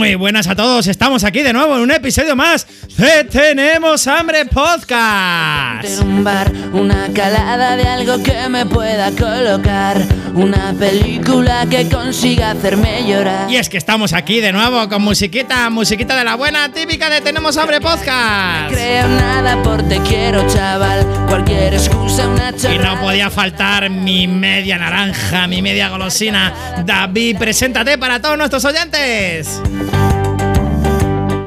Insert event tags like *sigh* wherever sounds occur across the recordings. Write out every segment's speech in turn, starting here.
Muy buenas a todos, estamos aquí de nuevo en un episodio más de Tenemos Hambre Podcast. un bar, una calada de algo que me pueda colocar, una película que consiga hacerme llorar. Y es que estamos aquí de nuevo con musiquita, musiquita de la buena, típica de Tenemos Hambre Podcast. Creo nada por te quiero, chaval, cualquier excusa una Y no podía faltar mi media naranja, mi media golosina. David, preséntate para todos nuestros oyentes.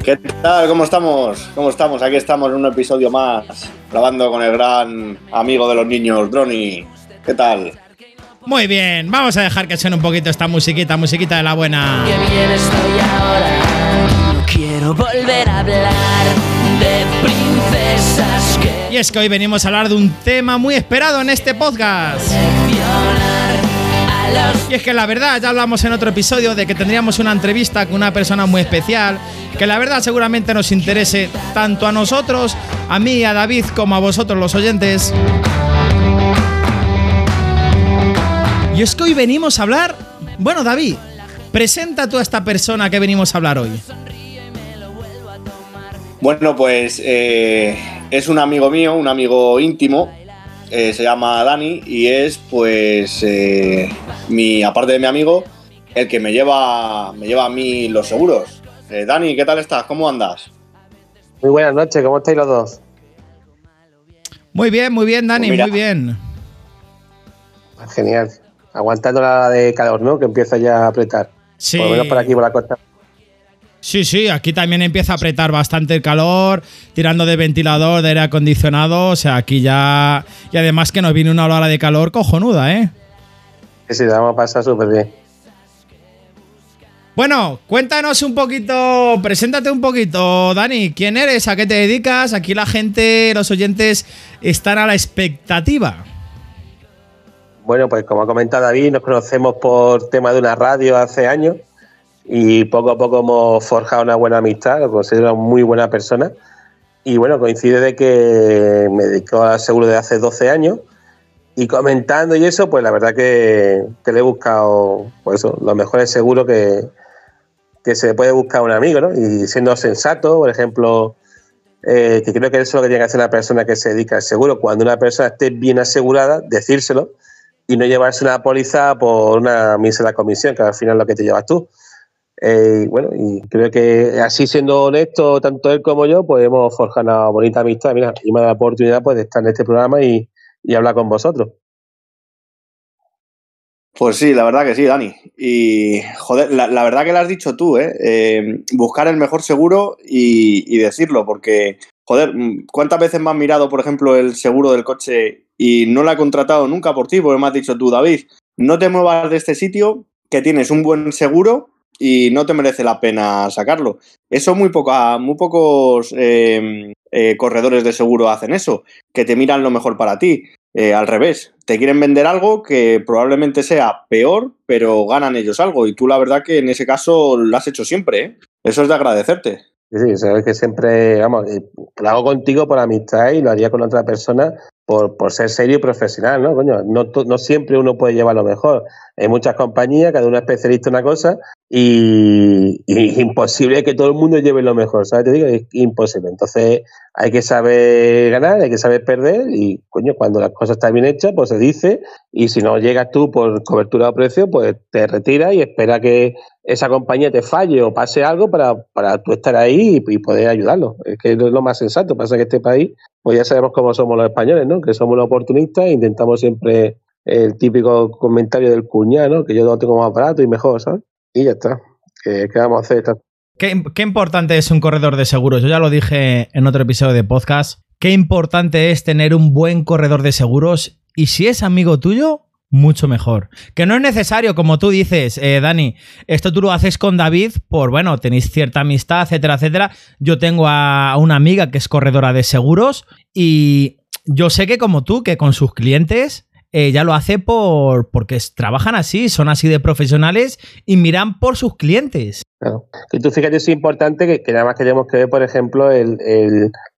¿Qué tal? ¿Cómo estamos? ¿Cómo estamos? Aquí estamos en un episodio más, grabando con el gran amigo de los niños, Droni. ¿Qué tal? Muy bien, vamos a dejar que suene un poquito esta musiquita, musiquita de la buena. Qué bien estoy ahora. No quiero volver a hablar de princesas que Y es que hoy venimos a hablar de un tema muy esperado en este podcast. Y es que la verdad, ya hablamos en otro episodio de que tendríamos una entrevista con una persona muy especial, que la verdad seguramente nos interese tanto a nosotros, a mí, a David, como a vosotros los oyentes. Y es que hoy venimos a hablar... Bueno, David, presenta tú a esta persona que venimos a hablar hoy. Bueno, pues eh, es un amigo mío, un amigo íntimo. Eh, se llama Dani y es, pues, eh, mi, aparte de mi amigo, el que me lleva, me lleva a mí los seguros. Eh, Dani, ¿qué tal estás? ¿Cómo andas? Muy buenas noches, ¿cómo estáis los dos? Muy bien, muy bien, Dani, Pues muy bien. Genial. Aguantando la de calor, ¿no? Que empieza ya a apretar. Sí. Por lo menos por aquí, por la costa. Sí, sí, aquí también empieza a apretar bastante el calor, tirando de ventilador, de aire acondicionado, o sea, aquí ya... Y además que nos viene una ola de calor cojonuda, ¿eh? Sí, sí, la vamos a pasar súper bien. Bueno, cuéntanos un poquito, preséntate un poquito, Dani, ¿quién eres? ¿A qué te dedicas? Aquí la gente, los oyentes están a la expectativa. Bueno, pues como ha comentado David, nos conocemos por tema de una radio hace años y poco a poco hemos forjado una buena amistad, lo considero muy buena persona. Y bueno, coincide de que me dedico al seguro de hace 12 años y comentando y eso, pues la verdad que, que le he buscado pues eso, los mejores seguros que, que se puede buscar un amigo, ¿no? Y siendo sensato, por ejemplo, eh, que creo que eso es lo que tiene que hacer la persona que se dedica al seguro. Cuando una persona esté bien asegurada, decírselo y no llevarse una póliza por una mísera comisión, que al final es lo que te llevas tú. Eh, bueno, y creo que así siendo honesto, tanto él como yo, pues hemos forjado una bonita amistad. Mira, y me dado la oportunidad pues, de estar en este programa y, hablar con vosotros. Pues sí, la verdad que sí, Dani. Y, joder, la, verdad que lo has dicho tú, ¿eh? Eh, buscar el mejor seguro y, y decirlo, porque, joder, mm, ¿cuántas veces me has mirado, por ejemplo, el seguro del coche y no lo he contratado nunca por ti? Porque me has dicho tú, David, no te muevas de este sitio, que tienes un buen seguro y no te merece la pena sacarlo. Eso muy, poca, muy pocos eh, eh, corredores de seguro hacen eso, que te miran lo mejor para ti. Eh, al revés, te quieren vender algo que probablemente sea peor, pero ganan ellos algo. Y tú la verdad que en ese caso lo has hecho siempre, ¿eh? Eso es de agradecerte. Sí, sí, sabes que siempre, vamos, lo hago contigo por amistad y lo haría con otra persona por, ser serio y profesional, ¿no? Coño, no, no siempre uno puede llevar lo mejor. Hay muchas compañías, cada uno es especialista en una cosa y, y imposible que todo el mundo lleve lo mejor, ¿sabes? Te digo, es imposible. Entonces hay que saber ganar, hay que saber perder y, coño, cuando las cosas están bien hechas, pues se dice y si no llegas tú por cobertura o precio, pues te retiras y espera que esa compañía te falle o pase algo para, para tú estar ahí y, y poder ayudarlo. Es que es lo más sensato. Pasa que este país, pues ya sabemos cómo somos los españoles, ¿no? Que somos los oportunistas e intentamos siempre el típico comentario del cuñado, ¿no? Que yo lo tengo más barato y mejor, ¿sabes? Y ya está. ¿Qué, vamos a hacer? Está- ¿Qué, qué importante es un corredor de seguros? Yo ya lo dije en otro episodio de podcast. Qué importante es tener un buen corredor de seguros y si es amigo tuyo, mucho mejor. Que no es necesario, como tú dices, eh, Dani, esto tú lo haces con David por, bueno, tenéis cierta amistad, etcétera, etcétera. Yo tengo a una amiga que es corredora de seguros y yo sé que como tú, que con sus clientes ella lo hace por porque trabajan así, son así de profesionales y miran por sus clientes. Claro. Que tú fíjate, es importante que, nada más que ver, por ejemplo, el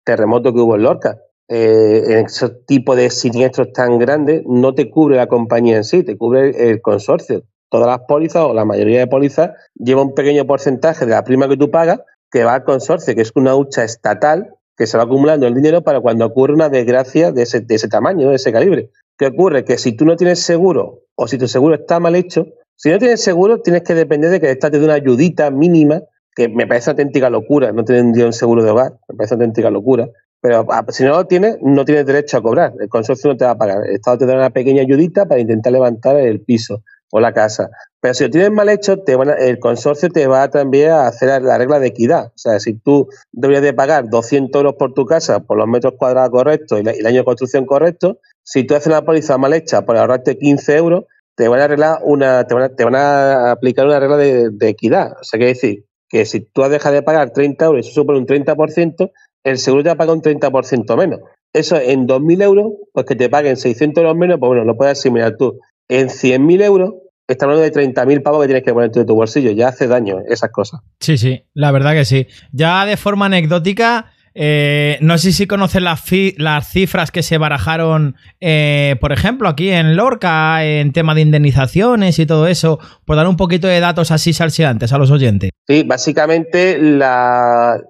terremoto que hubo en Lorca. Eh, en ese tipo de siniestros tan grandes no te cubre la compañía en sí, te cubre el, el consorcio. todas las pólizas o la mayoría de pólizas lleva un pequeño porcentaje de la prima que tú pagas que va al consorcio, que es una hucha estatal que se va acumulando el dinero para cuando ocurre una desgracia de ese, de ese tamaño, de ese calibre. ¿Qué ocurre? Que si tú no tienes seguro o si tu seguro está mal hecho, si no tienes seguro tienes que depender de que estás de una ayudita mínima, que me parece auténtica locura, no tener un seguro de hogar, me parece auténtica locura. Pero ah, si no lo tienes, no tienes derecho a cobrar. El consorcio no te va a pagar. El Estado te da una pequeña ayudita para intentar levantar el piso o la casa. Pero si lo tienes mal hecho, te el consorcio te va también a hacer la regla de equidad. O sea, si tú deberías de pagar 200 euros por tu casa por los metros cuadrados correctos y, el año de construcción correcto, si tú haces una póliza mal hecha por ahorrarte 15 euros, te van a arreglar una, te van a, aplicar una regla de, equidad. O sea, quiere decir que si tú has dejado de pagar 30 euros eso supone un 30%, el seguro te paga un 30% menos. Eso en 2.000 euros, pues que te paguen 600 euros menos, pues bueno, lo puedes asimilar tú. En 100.000 euros, estamos hablando de 30.000 pavos que tienes que poner de tu bolsillo. Ya hace daño esas cosas. Sí, sí, la verdad que sí. Ya de forma anecdótica, eh, no sé si conoces las, las cifras que se barajaron, eh, por ejemplo, aquí en Lorca, en tema de indemnizaciones y todo eso, por dar un poquito de datos así salseantes a los oyentes. Sí, básicamente la,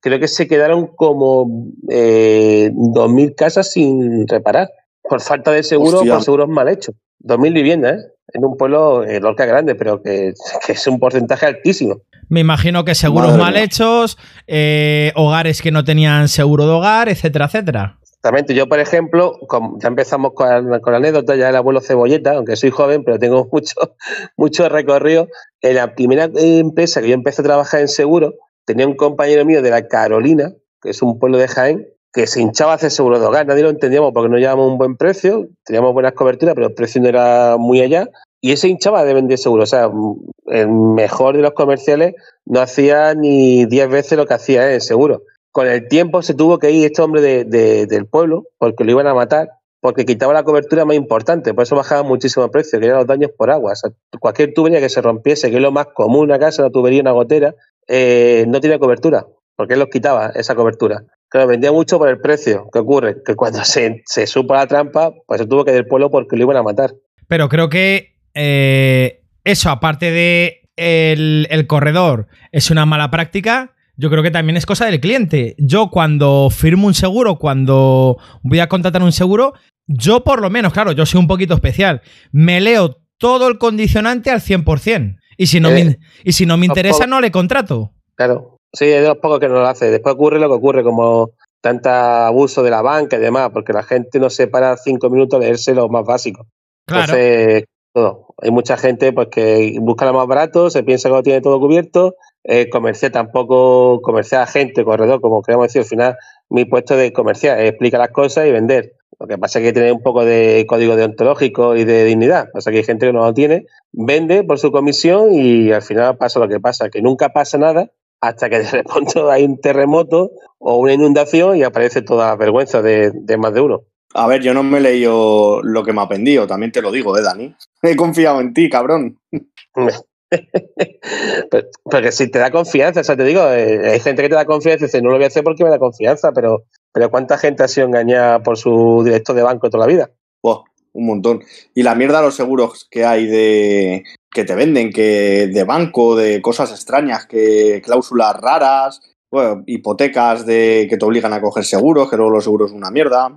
creo que se quedaron como eh, 2.000 casas sin reparar, por falta de seguro o por seguros mal hechos. 2.000 viviendas, ¿eh? en un pueblo, en Lorca grande, pero que es un porcentaje altísimo. Me imagino que seguros mal hechos, eh, hogares que no tenían seguro de hogar, etcétera, etcétera. Exactamente. Yo, por ejemplo, ya empezamos con, con la anécdota, ya el abuelo Cebolleta, aunque soy joven, pero tengo *laughs* mucho, mucho recorrido. En la primera empresa que yo empecé a trabajar en seguro, tenía un compañero mío de la Carolina, que es un pueblo de Jaén, que se hinchaba a hacer seguro de hogar. Nadie lo entendíamos porque no llevábamos un buen precio, teníamos buenas coberturas, pero el precio no era muy allá. Y ese hinchaba de vender seguro. O sea, el mejor de los comerciales no hacía ni 10 veces lo que hacía en seguro. Con el tiempo se tuvo que ir este hombre de, del pueblo porque lo iban a matar, porque quitaba la cobertura más importante. Por eso bajaba muchísimo el precio, que eran los daños por agua. O sea, cualquier tubería que se rompiese, que es lo más común una casa, una tubería, una gotera, eh, no tenía cobertura, porque él los quitaba esa cobertura. Claro, vendía mucho por el precio. ¿Qué ocurre? Que cuando se, se supo la trampa, pues se tuvo que ir del pueblo porque lo iban a matar. Pero creo que eh, eso, aparte de el, corredor, es una mala práctica. Yo creo que también es cosa del cliente. Yo cuando firmo un seguro, cuando voy a contratar un seguro, yo por lo menos, claro, yo soy un poquito especial, me leo todo el condicionante al 100%. Y si no, me, eh, y si no me interesa, no le contrato. Claro, sí, es de los pocos que no lo hace. Después ocurre lo que ocurre, como tanta abuso de la banca y demás, porque la gente no se para cinco minutos a leerse lo más básico. Claro. Entonces, todo. Hay mucha gente pues que busca lo más barato, se piensa que lo tiene todo cubierto. Eh, comercial tampoco, comercial agente, corredor, como queremos decir, al final mi puesto de comercial es explicar las cosas y vender. Lo que pasa es que tiene un poco de código deontológico y de dignidad. Sea que hay gente que no lo tiene, vende por su comisión y al final pasa lo que pasa, que nunca pasa nada hasta que de repente *laughs* hay un terremoto o una inundación y aparece toda vergüenza de más de uno. A ver, yo no me he leído lo que me ha pendido, también te lo digo, ¿eh, Dani? *laughs* He confiado en ti, cabrón. *laughs* Porque si te da confianza, o sea, te digo, eh, hay gente que te da confianza y dice, no lo voy a hacer porque me da confianza, pero, pero ¿cuánta gente ha sido engañada por su director de banco toda la vida? un montón. Y la mierda de los seguros que hay de que te venden, que de banco, de cosas extrañas, que cláusulas raras, bueno, hipotecas de que te obligan a coger seguros, que luego los seguros son una mierda.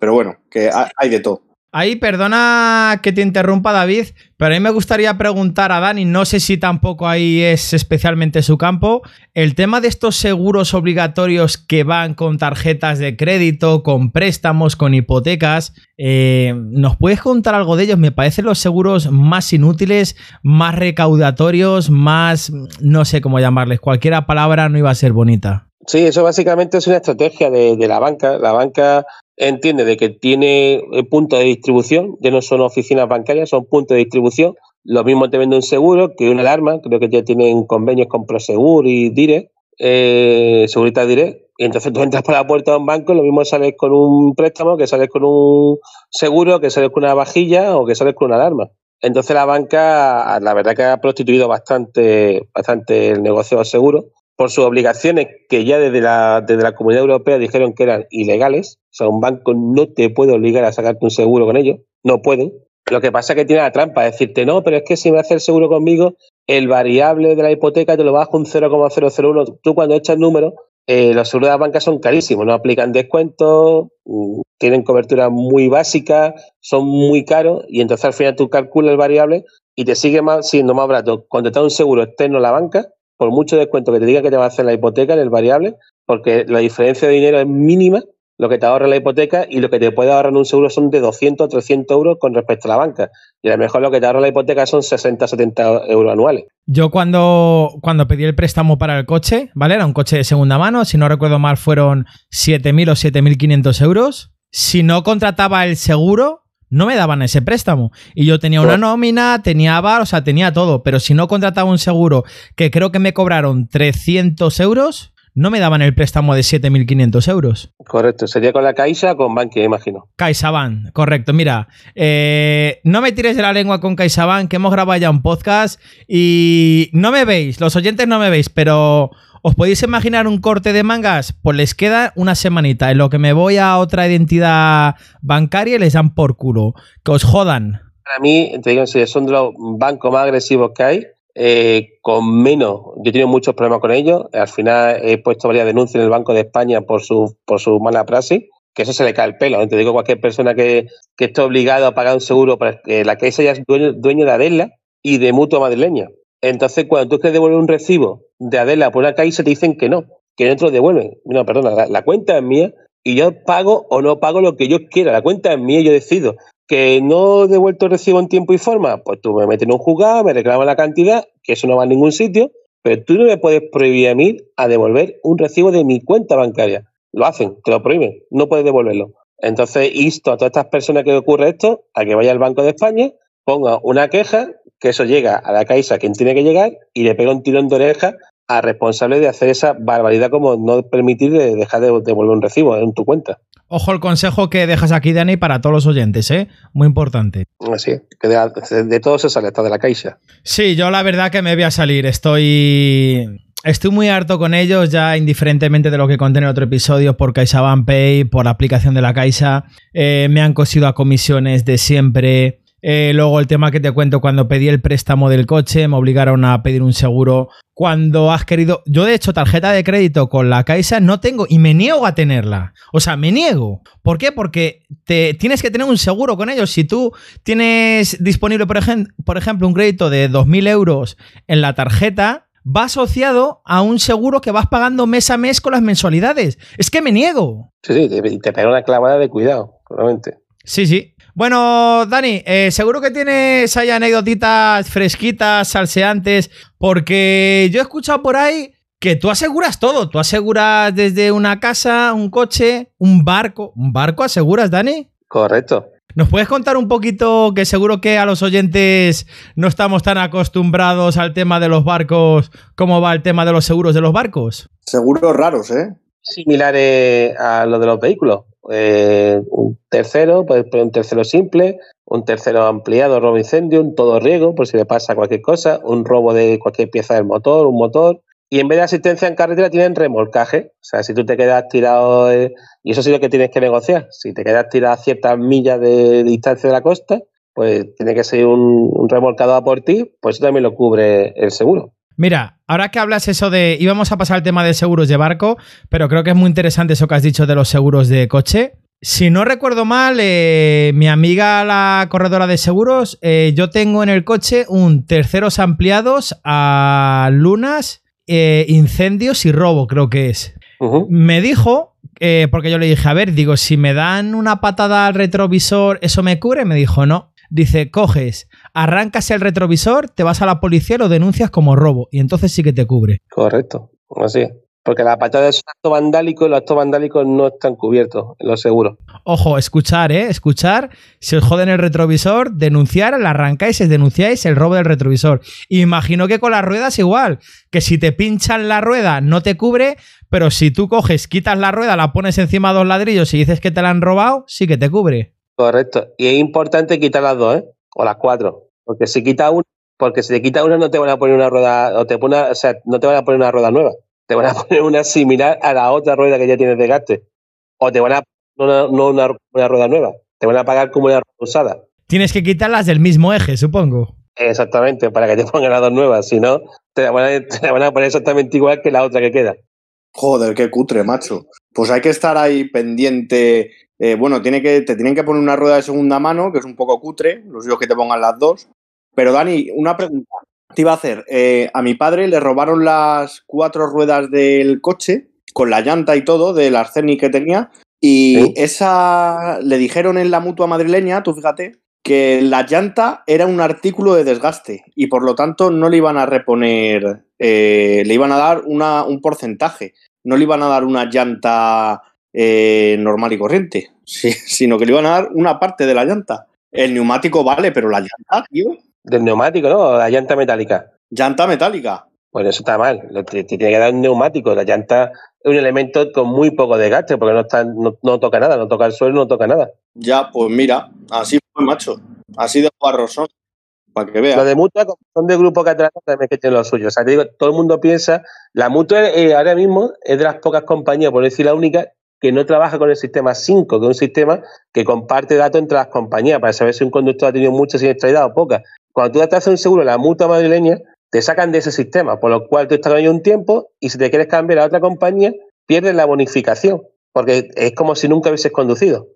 Pero bueno, que hay de todo. Ahí, perdona que te interrumpa, David, pero a mí me gustaría preguntar a Dani, no sé si tampoco ahí es especialmente su campo, el tema de estos seguros obligatorios que van con tarjetas de crédito, con préstamos, con hipotecas, eh, ¿nos puedes contar algo de ellos? Me parecen los seguros más inútiles, más recaudatorios, más, no sé cómo llamarles, cualquier palabra no iba a ser bonita. Sí, eso básicamente es una estrategia de, la banca. La banca entiende de que tiene eh, puntos de distribución, ya no son oficinas bancarias, son puntos de distribución. Lo mismo te vende un seguro que una alarma, creo que ya tienen convenios con Prosegur y Dire, eh, Seguritas Dire. Y entonces tú entras por la puerta de un banco, lo mismo sales con un préstamo, que sales con un seguro, que sales con una vajilla o que sales con una alarma. Entonces la banca, la verdad que ha prostituido bastante, bastante el negocio del seguro por sus obligaciones que ya desde la, desde la Comunidad Europea dijeron que eran ilegales. O sea, un banco no te puede obligar a sacarte un seguro con ellos, no pueden. Lo que pasa es que tiene la trampa, decirte, no, pero es que si me hace el seguro conmigo, el variable de la hipoteca te lo bajo un 0,001. Tú cuando echas números, eh, los seguros de las bancas son carísimos, no aplican descuentos, mm, tienen cobertura muy básica, son muy caros y entonces al final tú calculas el variable y te sigue más, siendo más barato contratar un seguro externo a la banca, por mucho descuento que te diga que te va a hacer la hipoteca en el variable, porque la diferencia de dinero es mínima lo que te ahorra la hipoteca y lo que te puede ahorrar en un seguro son de 200 o 300 euros con respecto a la banca. Y a lo mejor lo que te ahorra la hipoteca son 60 o 70 euros anuales. Yo cuando, cuando pedí el préstamo para el coche, ¿vale? Era un coche de segunda mano, si no recuerdo mal fueron 7.000 o 7.500 euros. Si no contrataba el seguro, no me daban ese préstamo. Y yo tenía una nómina, tenía bar, o sea, tenía todo. Pero si no contrataba un seguro que creo que me cobraron 300 euros, no me daban el préstamo de 7.500 euros. Correcto, sería con la Caixa o con Bankia, imagino. CaixaBank, correcto. Mira, eh, no me tires de la lengua con CaixaBank, que hemos grabado ya un podcast y no me veis, los oyentes no me veis, pero ¿os podéis imaginar un corte de mangas? Pues les queda una semanita, en lo que me voy a otra identidad bancaria y les dan por culo. Que os jodan. Para mí, te digo, son de los bancos más agresivos que hay eh, con menos. Yo he tenido muchos problemas con ellos. Al final he puesto varias denuncias en el Banco de España por su, por su mala praxis, que eso se le cae el pelo. Te digo, cualquier persona que, que esté obligado a pagar un seguro, para que la Caixa ya es dueño, de Adela y de Mutua Madrileña. Entonces, cuando tú quieres devolver un recibo de Adela por una Caixa, te dicen que no, que no te lo devuelven. No, perdona, la cuenta es mía y yo pago o no pago lo que yo quiera. La cuenta es mía y yo decido que no he devuelto el recibo en tiempo y forma, pues tú me metes en un juzgado, me reclamas la cantidad, que eso no va a ningún sitio, pero tú no me puedes prohibir a mí a devolver un recibo de mi cuenta bancaria. Lo hacen, te lo prohíben, no puedes devolverlo. Entonces, insto a todas estas personas que ocurre esto a que vaya al Banco de España, ponga una queja, que eso llega a la Caixa quien tiene que llegar y le pega un tirón de oreja a responsable de hacer esa barbaridad como no permitir dejar de devolver un recibo en tu cuenta. Ojo el consejo que dejas aquí, Dani, para todos los oyentes, ¿eh? Muy importante. Así, que de, todo se sale, hasta de la caixa. Sí, yo la verdad que me voy a salir. Estoy. Estoy muy harto con ellos, ya indiferentemente de lo que conté en otro episodio, por CaixaBank Pay, por la aplicación de la Caixa. Eh, me han cosido a comisiones de siempre. Eh, luego el tema que te cuento, cuando pedí el préstamo del coche, me obligaron a pedir un seguro. Cuando has querido... Yo de hecho tarjeta de crédito con la Caixa no tengo y me niego a tenerla. O sea, me niego. ¿Por qué? Porque te, tienes que tener un seguro con ellos. Si tú tienes disponible, por, por ejemplo, un crédito de 2.000 euros en la tarjeta, va asociado a un seguro que vas pagando mes a mes con las mensualidades. Es que me niego. Sí, sí, te, te pega una clavada de cuidado, realmente. Sí, sí. Bueno, Dani, eh, seguro que tienes ahí anécdotitas fresquitas, salseantes, porque yo he escuchado por ahí que tú aseguras todo. Tú aseguras desde una casa, un coche, un barco. ¿Un barco aseguras, Dani? Correcto. ¿Nos puedes contar un poquito, que seguro que a los oyentes no estamos tan acostumbrados al tema de los barcos, cómo va el tema de los seguros de los barcos? Seguros raros, ¿eh? Similares a los de los vehículos. Eh, un tercero, puedes poner un tercero simple, un tercero ampliado, robo incendio, un todo riego, por si le pasa cualquier cosa, un robo de cualquier pieza del motor, un motor. Y en vez de asistencia en carretera tienen remolcaje. O sea, si tú te quedas tirado, eh, y eso sí lo que tienes que negociar, si te quedas tirado a ciertas millas de, distancia de la costa, pues tiene que ser un, un remolcado a por ti, pues eso también lo cubre el seguro. Mira, ahora que hablas eso de. íbamos a pasar al tema de seguros de barco, pero creo que es muy interesante eso que has dicho de los seguros de coche. Si no recuerdo mal, eh, mi amiga la corredora de seguros, eh, yo tengo en el coche un terceros ampliados a lunas, eh, incendios y robo, creo que es. Me dijo, porque yo le dije, a ver, digo, si me dan una patada al retrovisor, ¿eso me cubre? Me dijo, no. Dice, coges arrancas el retrovisor, te vas a la policía, lo denuncias como robo y entonces sí que te cubre. Correcto, así. Porque la patada es un acto vandálico y los actos vandálicos no están cubiertos en los seguros. Ojo, escuchar, ¿eh? Escuchar. Si os joden el retrovisor, denunciar, la arrancáis y denunciáis el robo del retrovisor. Imagino que con las ruedas igual. Que si te pinchan la rueda no te cubre, pero si tú coges, quitas la rueda, la pones encima de dos ladrillos y dices que te la han robado, sí que te cubre. Correcto. Y es importante quitar las dos, ¿eh? o las cuatro. Porque si quita una, porque si te quita una no te van a poner una rueda, o te pone, o sea, no te van a poner una rueda nueva, te van a *laughs* poner una similar a la otra rueda que ya tienes de gaste. O te van a poner una, no una, rueda nueva, te van a pagar como una rueda usada. Tienes que quitarlas del mismo eje, supongo. Exactamente, para que te *laughs* pongan las dos nuevas. Si no, te la, van a, *laughs* te la van a poner exactamente igual que la otra que queda. Joder, qué cutre, macho. Pues hay que estar ahí pendiente. Eh, bueno, tiene que, te tienen que poner una rueda de segunda mano, que es un poco cutre, los digo que te pongan las dos. Pero Dani, una pregunta. Te iba a hacer, eh, a mi padre le robaron las cuatro ruedas del coche, con la llanta y todo, del Arceni que tenía, y Sí. esa le dijeron en la mutua madrileña, tú fíjate, que la llanta era un artículo de desgaste y por lo tanto no le iban a reponer, eh, le iban a dar una, un porcentaje, no le iban a dar una llanta eh, normal y corriente, *laughs* sí, sino que le iban a dar una parte de la llanta. El neumático vale, pero la llanta, tío, Del neumático, ¿no? La llanta metálica. llanta metálica. Pues eso está mal. Te, te tiene que dar un neumático. La llanta es un elemento con muy poco desgaste, porque no, está, no, no toca nada, no toca el suelo, no toca nada. Ya, pues mira, así fue, macho. Así de guarros son. Para que Lo veas. de mutua, son de grupo catalán, también que tiene lo suyo. O sea, te digo, todo el mundo piensa, la mutua eh, ahora mismo es de las pocas compañías, por decir la única, que no trabaja con el sistema 5, que es un sistema que comparte datos entre las compañías para saber si un conductor ha tenido mucha siniestralidad o poca. Cuando tú te haces un seguro en la mutua madrileña, te sacan de ese sistema, por lo cual tú estás ahí un tiempo y si te quieres cambiar a otra compañía, pierdes la bonificación, porque es como si nunca hubieses conducido.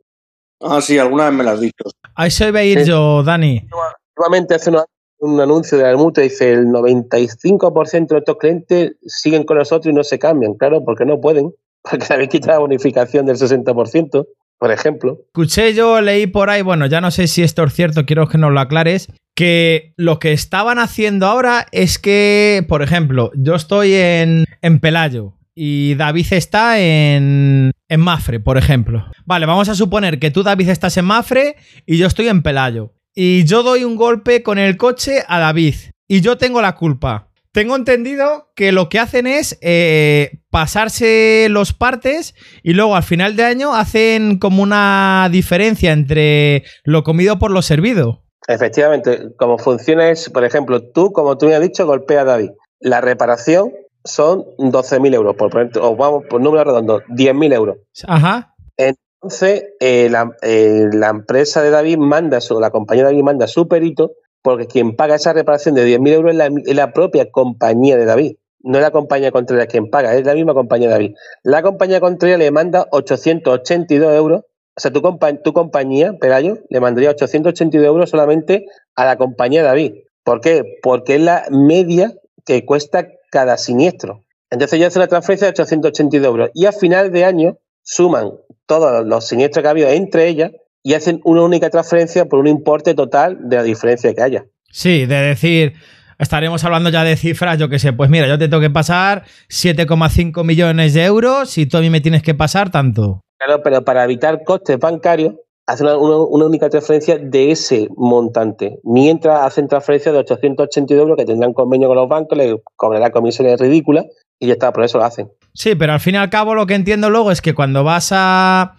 Ah, sí, alguna vez me lo has dicho. A eso iba a ir Sí. yo, Dani. Nuevamente hace un anuncio de la mutua y dice el 95% de nuestros clientes siguen con nosotros y no se cambian, claro, porque no pueden, porque le habéis quitado la bonificación del 60%, por ejemplo. Escuché yo, leí por ahí, bueno, ya no sé si esto es cierto, quiero que nos lo aclares, que lo que estaban haciendo ahora es que, por ejemplo, yo estoy en, en Pelayo y David está en, en Mafre, por ejemplo. Vale, vamos a suponer que tú, David, estás en Mafre y yo estoy en Pelayo. Y yo doy un golpe con el coche a David y yo tengo la culpa. Tengo entendido que lo que hacen es eh, pasarse los partes y luego al final de año hacen como una diferencia entre lo comido por lo servido. Efectivamente, como funciona es, por ejemplo, tú, como tú me has dicho, golpea a David. La reparación son 12.000 euros, por poner, o vamos por número redondo, 10.000 euros. Ajá. Entonces, eh, la, eh, la empresa de David manda, su, la compañía de David manda su perito, porque quien paga esa reparación de 10.000 euros es la, es la propia compañía de David. No es la compañía contraria quien paga, es la misma compañía de David. La compañía contraria le manda 882 euros. O sea, tu, compa tu compañía, Pelayo, le mandaría 882 euros solamente a la compañía de David. ¿Por qué? Porque es la media que cuesta cada siniestro. Entonces ellos hacen una transferencia de 882 euros y a final de año suman todos los siniestros que ha habido entre ellas y hacen una única transferencia por un importe total de la diferencia que haya. Sí, de decir, estaremos hablando ya de cifras, yo que sé, pues mira, yo te tengo que pasar 7,5 millones de euros y tú a mí me tienes que pasar tanto. Claro, pero para evitar costes bancarios, hacen una única transferencia de ese montante, mientras hacen transferencias de 882 euros que tendrán convenio con los bancos, les cobrará comisiones ridículas y ya está, por eso lo hacen. Sí, pero al fin y al cabo lo que entiendo luego es que cuando vas a.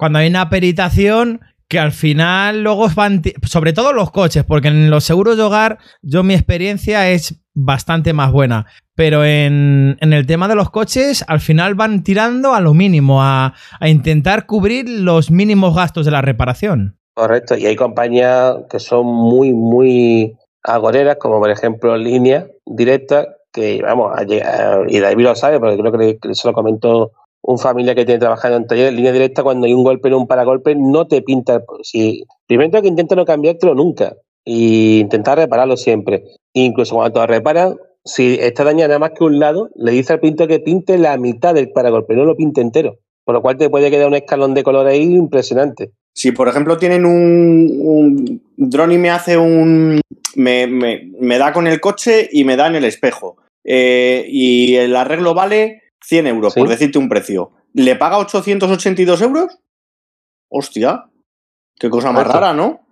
Cuando hay una peritación, que al final luego van. Sobre todo los coches, porque en los seguros de hogar, yo mi experiencia es bastante más buena. Pero en, en el tema de los coches, al final van tirando a lo mínimo, a, a intentar cubrir los mínimos gastos de la reparación. Correcto, y hay compañías que son muy, muy agoreras, como por ejemplo Línea Directa, que vamos, y David lo sabe, porque creo que se lo comentó un familia que tiene trabajando en taller, Línea Directa, cuando hay un golpe en un paragolpe, no te pinta. Si, primero que intenta no cambiártelo nunca, y intentar repararlo siempre. Incluso cuando te lo reparan, si está dañado nada más que un lado, le dice al pintor que pinte la mitad del paragolpe, no lo pinte entero. Por lo cual te puede quedar un escalón de color ahí impresionante. Si, por ejemplo, tienen un, un dron y me hace un. Me, me- me da con el coche y me da en el espejo. eh, y el arreglo vale 100 euros, Sí. por decirte un precio. ¿Le paga 882 euros? Hostia. Qué cosa más rara, ¿no?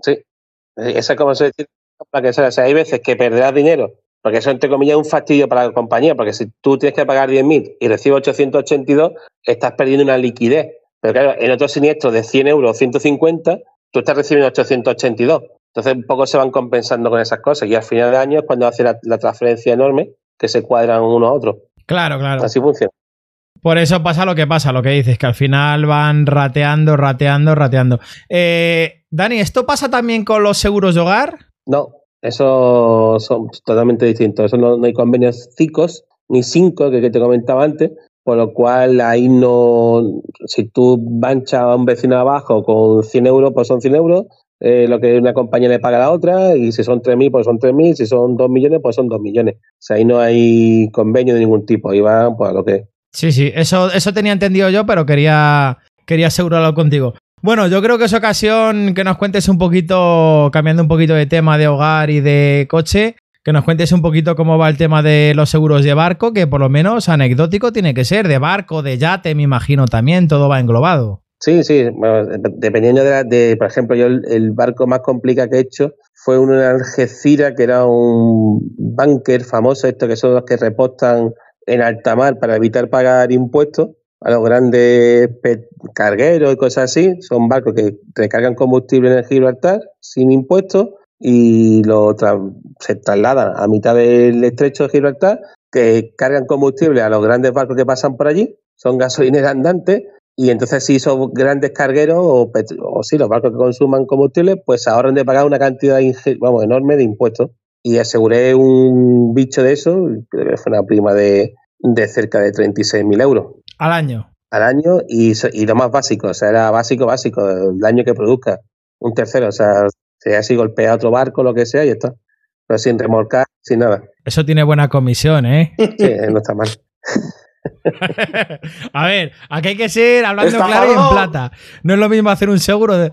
Sí. Eh, Esa es como se dice para que sea. O sea, hay veces que perderás dinero, porque eso entre comillas es un fastidio para la compañía, porque si tú tienes que pagar 10.000 y recibes 882, estás perdiendo una liquidez. Pero claro, en otros siniestros de 100 euros o 150, tú estás recibiendo 882. Entonces, un poco se van compensando con esas cosas. Y al final de año es cuando hace la, la transferencia enorme que se cuadran uno a otro. Claro, claro. Así funciona. Por eso pasa lo que pasa, lo que dices, que al final van rateando, rateando, rateando. Eh, Dani, ¿esto pasa también con los seguros de hogar? No, eso son totalmente distintos. Eso no, hay convenios CICOS ni 5 que, que te comentaba antes, por lo cual ahí no, si tú manchas a un vecino abajo con 100 euros, pues son 100 euros, eh, lo que una compañía le paga a la otra, y si son 3.000, pues son 3.000, si son 2 millones, pues son 2 millones. O sea, ahí no hay convenio de ningún tipo, ahí va pues, a lo que Sí, sí, eso, eso tenía entendido yo, pero quería, quería asegurarlo contigo. Bueno, yo creo que es ocasión que nos cuentes un poquito, cambiando un poquito de tema de hogar y de coche, que nos cuentes un poquito cómo va el tema de los seguros de barco, que por lo menos anecdótico tiene que ser, de barco, de yate, me imagino también, todo va englobado. Sí, sí, dependiendo de, de, por ejemplo, yo el, barco más complicado que he hecho fue un Algeciras, que era un bunker famoso, esto que son los que repostan en alta mar para evitar pagar impuestos a los grandes cargueros y cosas así. Son barcos que recargan combustible en Gibraltar sin impuestos y lo se trasladan a mitad del estrecho de Gibraltar, que cargan combustible a los grandes barcos que pasan por allí, son gasolineras andantes, y entonces si son grandes cargueros o, o sí, los barcos que consuman combustible, pues ahorran de pagar una cantidad vamos, enorme de impuestos y aseguré un bicho de eso, que fue una prima de, de cerca de 36.000 euros. Al año. Al año y, y, lo más básico, o sea, era básico, básico, el daño que produzca. Un tercero, o sea, se así golpea otro barco, lo que sea, y está. Pero sin remolcar, sin nada. Eso tiene buena comisión, ¿eh? Sí, no está mal. *laughs* *laughs* a ver, aquí hay que ser hablando claro y en plata. No es lo mismo hacer un seguro de.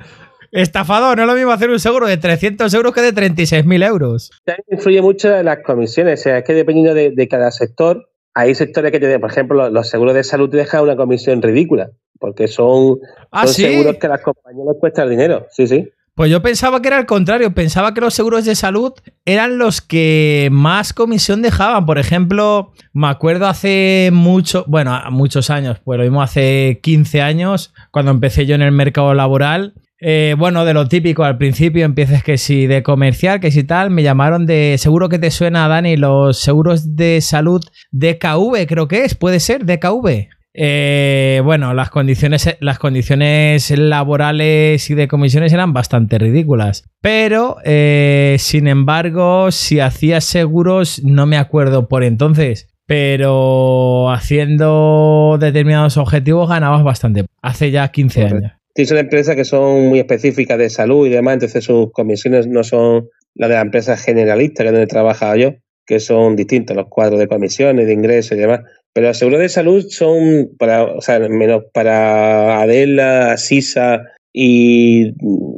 Estafador, no es lo mismo hacer un seguro de 300 euros que de 36.000 euros. También influye mucho en las comisiones, o sea, es que dependiendo de, cada sector, hay sectores que te por ejemplo, los, seguros de salud te dejan una comisión ridícula, porque son, ¿Ah, seguros que a las compañías les cuesta el dinero, sí, sí. Pues yo pensaba que era al contrario, pensaba que los seguros de salud eran los que más comisión dejaban. Por ejemplo, me acuerdo hace mucho, bueno, muchos años, pues lo mismo hace 15 años, cuando empecé yo en el mercado laboral, eh, bueno, de lo típico, al principio empieces que si de comercial, que si tal, me llamaron de, seguro que te suena, Dani, los seguros de salud DKV, creo que es, puede ser, DKV. Eh, bueno, las condiciones, las condiciones laborales y de comisiones eran bastante ridículas. Pero, eh, sin embargo, si hacías seguros, no me acuerdo por entonces. Pero haciendo determinados objetivos ganabas bastante. Hace ya 15 años. Sí, son empresas que son muy específicas de salud y demás, entonces sus comisiones no son las de la empresa generalista que es donde trabajaba yo, que son distintos los cuadros de comisiones, de ingresos y demás. Pero los seguros de salud son para, o sea, menos para Adela, Sisa y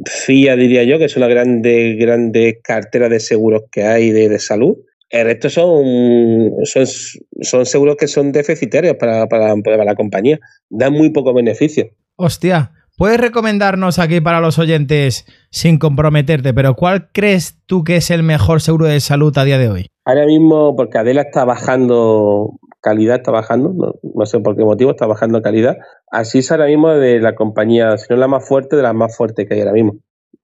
FIA, diría yo, que son las grandes, grandes carteras de seguros que hay de, salud. El resto son, son, son seguros que son deficitarios para, para, para la compañía. Dan muy poco beneficio. Hostia, Puedes recomendarnos aquí para los oyentes, sin comprometerte, pero ¿cuál crees tú que es el mejor seguro de salud a día de hoy? Ahora mismo, porque Adela está bajando calidad, está bajando, no, sé por qué motivo, está bajando calidad. Así es ahora mismo de la compañía, si no la más fuerte, de las más fuertes que hay ahora mismo,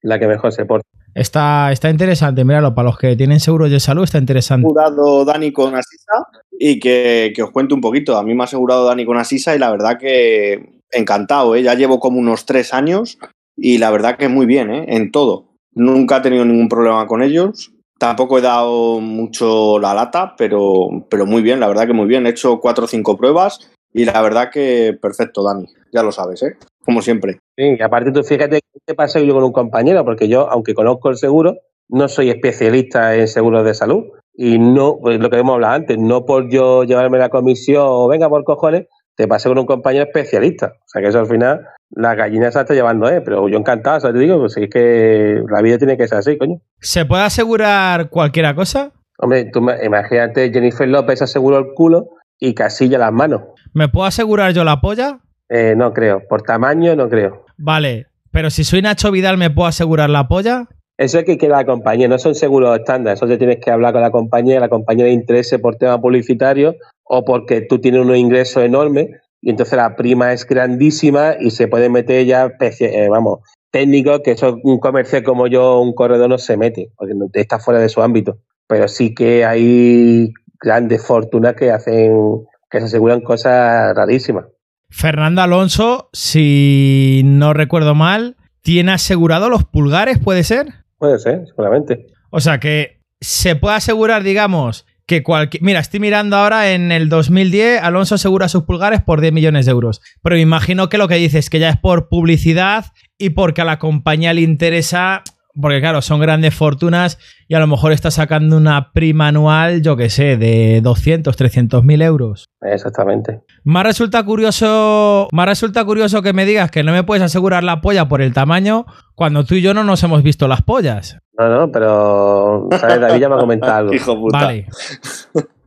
la que mejor se porta. Está, está interesante, míralo, para los que tienen seguros de salud está interesante. asegurado Dani con Asisa y que, que os cuente un poquito. A mí me ha asegurado Dani con Asisa y la verdad que encantado, ¿eh? ya llevo como unos tres años y la verdad que muy bien, ¿eh? en todo. Nunca he tenido ningún problema con ellos. Tampoco he dado mucho la lata, pero, pero muy bien, la verdad que muy bien. He hecho cuatro o cinco pruebas y la verdad que perfecto, Dani. Ya lo sabes, ¿eh? Como siempre. Sí, y aparte tú fíjate qué pasa yo con un compañero, porque yo, aunque conozco el seguro, no soy especialista en seguros de salud. Y no, pues lo que hemos hablado antes, no por yo llevarme la comisión o venga por cojones, te pasé con un compañero especialista. O sea que eso al final, la gallina se está llevando, ¿eh? Pero yo encantado, o sea, te digo, pues es que la vida tiene que ser así, coño. ¿Se puede asegurar cualquier cosa? Hombre, tú imagínate, Jennifer López aseguró el culo y Casilla las manos. ¿Me puedo asegurar yo la polla? Eh, no creo. Por tamaño, no creo. Vale, pero si soy Nacho Vidal, ¿me puedo asegurar la polla? Eso es que quiere la compañía, no son seguros estándar. Eso te tienes que hablar con la compañía, la compañía de interese por tema publicitario o porque tú tienes unos ingresos enormes y entonces la prima es grandísima y se puede meter ya, eh, vamos, técnicos que eso un comercio como yo, un corredor no se mete, porque está fuera de su ámbito. Pero sí que hay grandes fortunas que hacen que se aseguran cosas rarísimas. Fernando Alonso, si no recuerdo mal, ¿tiene asegurado los pulgares, puede ser? Puede ser, seguramente. O sea que se puede asegurar, digamos, que cualquier... Mira, estoy mirando ahora en el 2010, Alonso asegura sus pulgares por 10 millones de euros. Pero me imagino que lo que dices es que ya es por publicidad y porque a la compañía le interesa porque claro, son grandes fortunas y a lo mejor está sacando una prima anual, yo qué sé, de 200, 300 mil euros. Exactamente. Más resulta curioso, más resulta curioso que me digas que no me puedes asegurar la polla por el tamaño cuando tú y yo no nos hemos visto las pollas. No, no, pero ¿sabes? David ya me ha comentado algo. Hijo puta. Vale.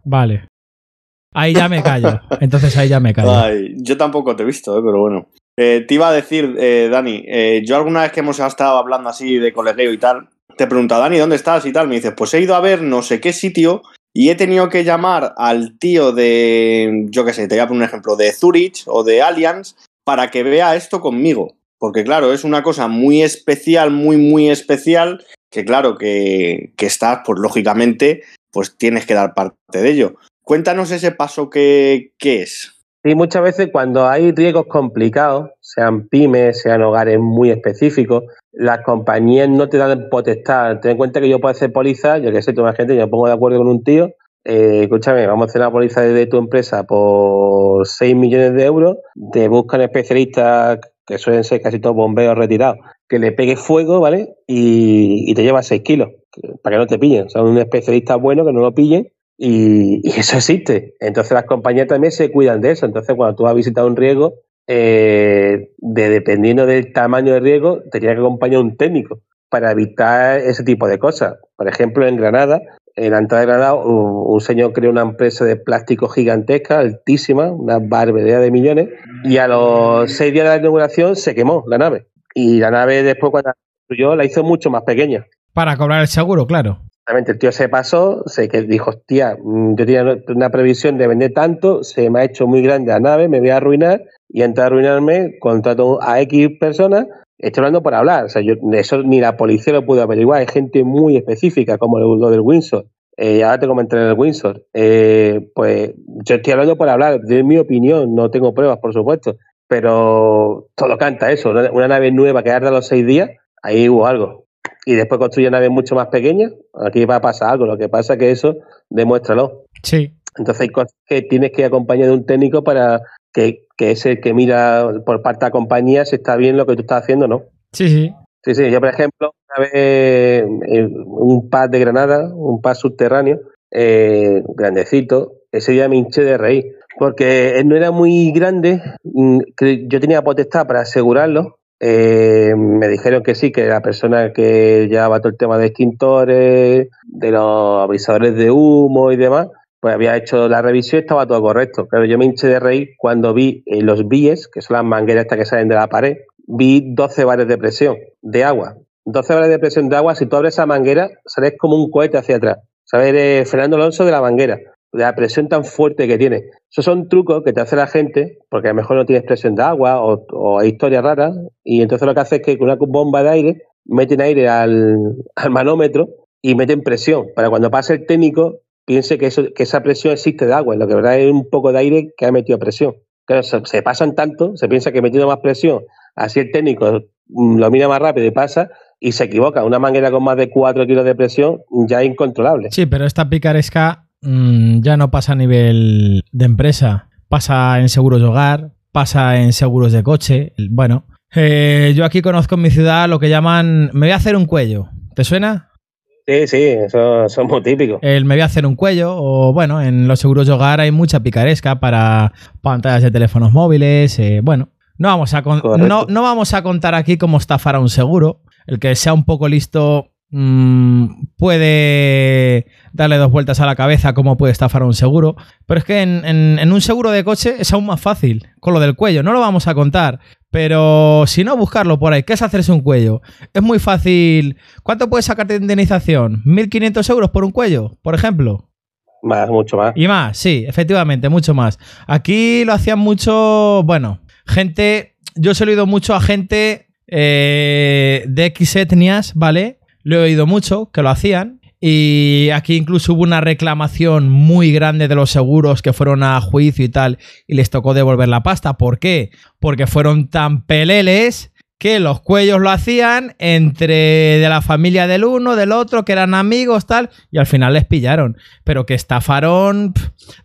Vale. Ahí ya me callo. Entonces ahí ya me callo. Ay, yo tampoco te he visto, eh, pero bueno. Eh, te iba a decir, eh, Dani, eh, yo alguna vez que hemos estado hablando así de colegueo y tal, te he preguntado, Dani, ¿dónde estás? y tal. Me dices, pues he ido a ver no sé qué sitio y he tenido que llamar al tío de, yo qué sé, te voy a poner un ejemplo, de Zurich o de Allianz para que vea esto conmigo. Porque claro, es una cosa muy especial, muy, muy especial, que claro, que, estás, pues lógicamente, pues tienes que dar parte de ello. Cuéntanos ese paso que, que es. Sí, muchas veces cuando hay riesgos complicados, sean pymes, sean hogares muy específicos, las compañías no te dan potestad. Ten en cuenta que yo puedo hacer póliza, yo que sé, toda gente, yo me pongo de acuerdo con un tío, eh, escúchame, vamos a hacer una póliza de tu empresa por 6 millones de euros, te buscan especialistas, que suelen ser casi todos bomberos retirados, que le pegue fuego, ¿vale? Y, te lleva 6 kilos, para que no te pillen. O sea, un especialista bueno que no lo pillen y, *laughs* eso existe. Entonces las compañías también se cuidan de eso. Entonces cuando tú vas a visitar un riesgo, eh, de, dependiendo del tamaño del riesgo, te tiene que acompañar un técnico para evitar ese tipo de cosas. Por ejemplo, en Granada, en la entrada de Granada, un, un señor creó una empresa de plástico gigantesca, altísima, una barbaridad de millones, y a los seis días de la inauguración se quemó la nave. Y la nave después cuando la construyó la hizo mucho más pequeña. Para cobrar el seguro, claro. Exactamente, el tío se pasó, se que dijo, hostia, yo tenía una previsión de vender tanto, se me ha hecho muy grande la nave, me voy a arruinar, y antes de arruinarme, contrato a X personas, estoy hablando por hablar, o sea, yo, eso ni la policía lo pudo averiguar, hay gente muy específica, como lo, lo del Windsor, eh, ahora te comentaré el Windsor, eh, pues yo estoy hablando por hablar, de mi opinión, no tengo pruebas, por supuesto, pero todo canta eso, una, una nave nueva que arda los seis días, ahí hubo algo y después construye naves mucho más pequeñas, aquí va a pasar algo. Lo que pasa es que eso, demuéstralo. Sí. Entonces hay cosas que tienes que acompañar de un técnico para que, que es el que mira por parte de la compañía si está bien lo que tú estás haciendo no. Sí, sí. Sí, sí. Yo, por ejemplo, una vez un pad de Granada, un pad subterráneo, eh, grandecito, ese día me hinché de reír. Porque no era muy grande, yo tenía potestad para asegurarlo, eh, me dijeron que sí, que la persona que llevaba todo el tema de extintores, de los avisadores de humo y demás, pues había hecho la revisión y estaba todo correcto. Pero yo me hinché de reír cuando vi eh, los BIES, que son las mangueras estas que salen de la pared, vi 12 bares de presión de agua. 12 bares de presión de agua, si tú abres esa manguera, sales como un cohete hacia atrás. ¿Sabes? Fernando Alonso de la manguera la presión tan fuerte que tiene. Esos son trucos que te hace la gente, porque a lo mejor no tienes presión de agua o, o hay historias raras, y entonces lo que hace es que con una bomba de aire meten aire al, *laughs* al manómetro y meten presión, para cuando pase el técnico piense que, eso, que esa presión existe de agua, lo que verdad es un poco de aire que ha metido presión. Claro, se, se pasan tanto, se piensa que metiendo más presión, así el técnico lo mira más rápido y pasa, y se equivoca. Una manguera con más de 4 kilos de presión ya es incontrolable. Sí, pero esta picaresca mmm, ya no pasa a nivel de empresa. Pasa en seguros de hogar, pasa en seguros de coche. Bueno, eh, yo aquí conozco en mi ciudad lo que llaman me voy a hacer un cuello. ¿Te suena? Sí, sí, eso, eso es muy típico. El me voy a hacer un cuello, o bueno, en los seguros de hogar hay mucha picaresca para pantallas de teléfonos móviles. Eh, bueno, no vamos, a no, no vamos a contar aquí cómo estafar a un seguro. El que sea un poco listo mmm, puede darle dos vueltas a la cabeza cómo puede estafar a un seguro. Pero es que en, en, en, un seguro de coche es aún más fácil, con lo del cuello. No lo vamos a contar. Pero si no, buscarlo por ahí. ¿Qué es hacerse un cuello? Es muy fácil. ¿Cuánto puedes sacarte de indemnización? ¿1.500 euros por un cuello, por ejemplo? Más, mucho más. Y más, sí, efectivamente, mucho más. Aquí lo hacían mucho, bueno, gente, yo se lo he oído mucho a gente eh, de X etnias, ¿vale? Lo he oído mucho que lo hacían Y aquí incluso hubo una reclamación muy grande de los seguros que fueron a juicio y tal, y les tocó devolver la pasta. ¿Por qué? Porque fueron tan peleles que los cuellos lo hacían entre de la familia del uno, del otro, que eran amigos, tal, y al final les pillaron. Pero que estafaron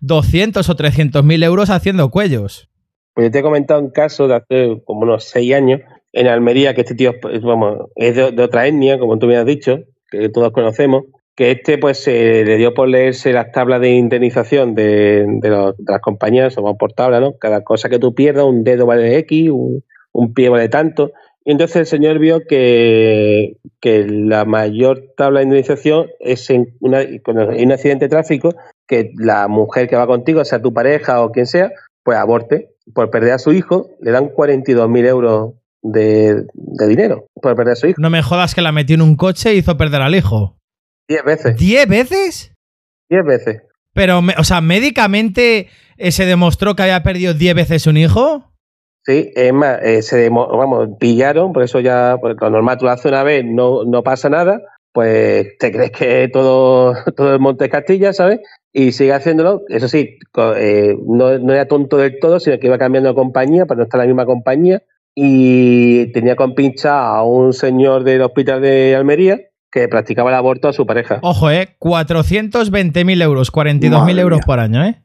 200 o 300 mil euros haciendo cuellos. Pues yo te he comentado un caso de hace como unos seis años en Almería, que este tío pues, vamos, es de, otra etnia, como tú me has dicho, que todos conocemos, que este pues se le dio por leerse las tablas de indemnización de, las compañías, somos por tabla, ¿no? Cada cosa que tú pierdas, un dedo vale X, un, pie vale tanto, y entonces el señor vio que, la mayor tabla de indemnización es en una, hay un accidente de tráfico, que la mujer que va contigo, sea tu pareja o quien sea, pues aborte. Por perder a su hijo, le dan 42.000 euros de, dinero por perder a su hijo. No me jodas que la metió en un coche y hizo perder al hijo. Diez veces. ¿Diez veces? Diez veces. Pero, o sea, médicamente eh, se demostró que había perdido diez veces un hijo. Sí, es más, eh, se vamos, pillaron, por eso ya, pues, lo normal tú lo haces una vez, no, no pasa nada, pues te crees que todo, *laughs* todo el Monte Castilla, ¿sabes? Y sigue haciéndolo, eso sí, eh, no, no, era tonto del todo, sino que iba cambiando de compañía para no estar en la misma compañía y tenía con pincha a un señor del hospital de Almería que practicaba el aborto a su pareja. Ojo, ¿eh? 420.000 euros, 42.000 euros por año, ¿eh?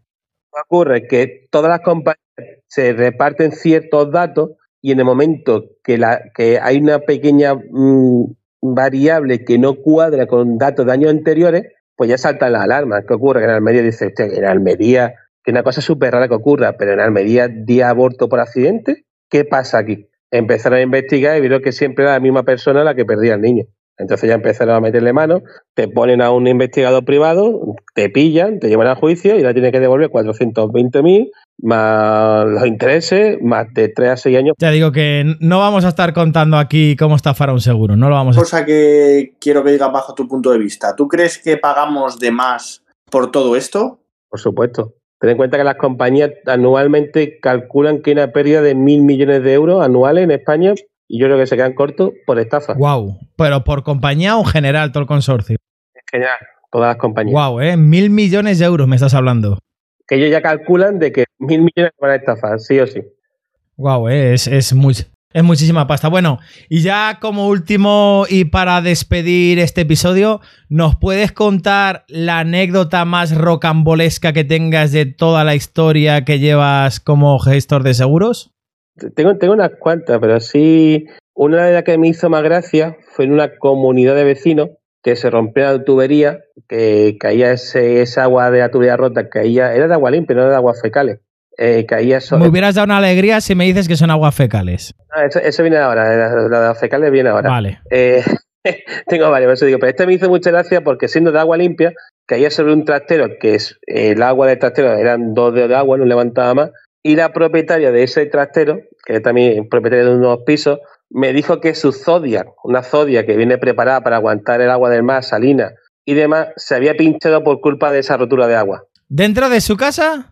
Ocurre que todas las compañías se reparten ciertos datos y en el momento que, la, que hay una pequeña mm, variable que no cuadra con datos de años anteriores, pues ya saltan las alarmas. ¿Qué ocurre? Que en Almería dice, en Almería, que una cosa súper rara que ocurra, pero en Almería día aborto por accidente, ¿qué pasa aquí? Empezaron a investigar y vieron que siempre era la misma persona la que perdía al niño. Entonces ya empezaron a meterle mano, te ponen a un investigador privado, te pillan, te llevan a juicio y la tienes que devolver 420.000 más los intereses, más de 3 a 6 años. Ya digo que no vamos a estar contando aquí cómo estafar a un seguro, no lo vamos a Cosa que quiero que digas bajo tu punto de vista. ¿Tú crees que pagamos de más por todo esto? Por supuesto. Ten en cuenta que las compañías anualmente calculan que hay una pérdida de mil millones de euros anuales en España y yo creo que se quedan cortos por estafa. Wow. ¿Pero por compañía o en general todo el consorcio? En general, todas las compañías. Wow, ¿eh? Mil millones de euros me estás hablando que ellos ya calculan de que mil millones van a estafar, sí o sí. Wow, es, es, es muchísima pasta. Bueno, y ya como último y para despedir este episodio, ¿nos puedes contar la anécdota más rocambolesca que tengas de toda la historia que llevas como gestor de seguros? Tengo, tengo unas cuantas, pero sí, una de las que me hizo más gracia fue en una comunidad de vecinos que se rompió la tubería, que caía ese, esa agua de la tubería rota, caía, era de agua limpia, no de aguas fecales. Eh, caía Me hubieras dado una alegría si me dices que son aguas fecales. Ah, eso, viene ahora, la, de fecales viene ahora. Vale. Eh, *laughs* tengo varios, eso digo, pero este me hizo mucha gracia porque siendo de agua limpia, caía sobre un trastero, que es el agua del trastero, eran dos dedos de agua, no levantaba más, y la propietaria de ese trastero, que es también propietaria de unos pisos, me dijo que su Zodiac, una Zodiac que viene preparada para aguantar el agua del mar, salina y demás, se había pinchado por culpa de esa rotura de agua. ¿Dentro de su casa?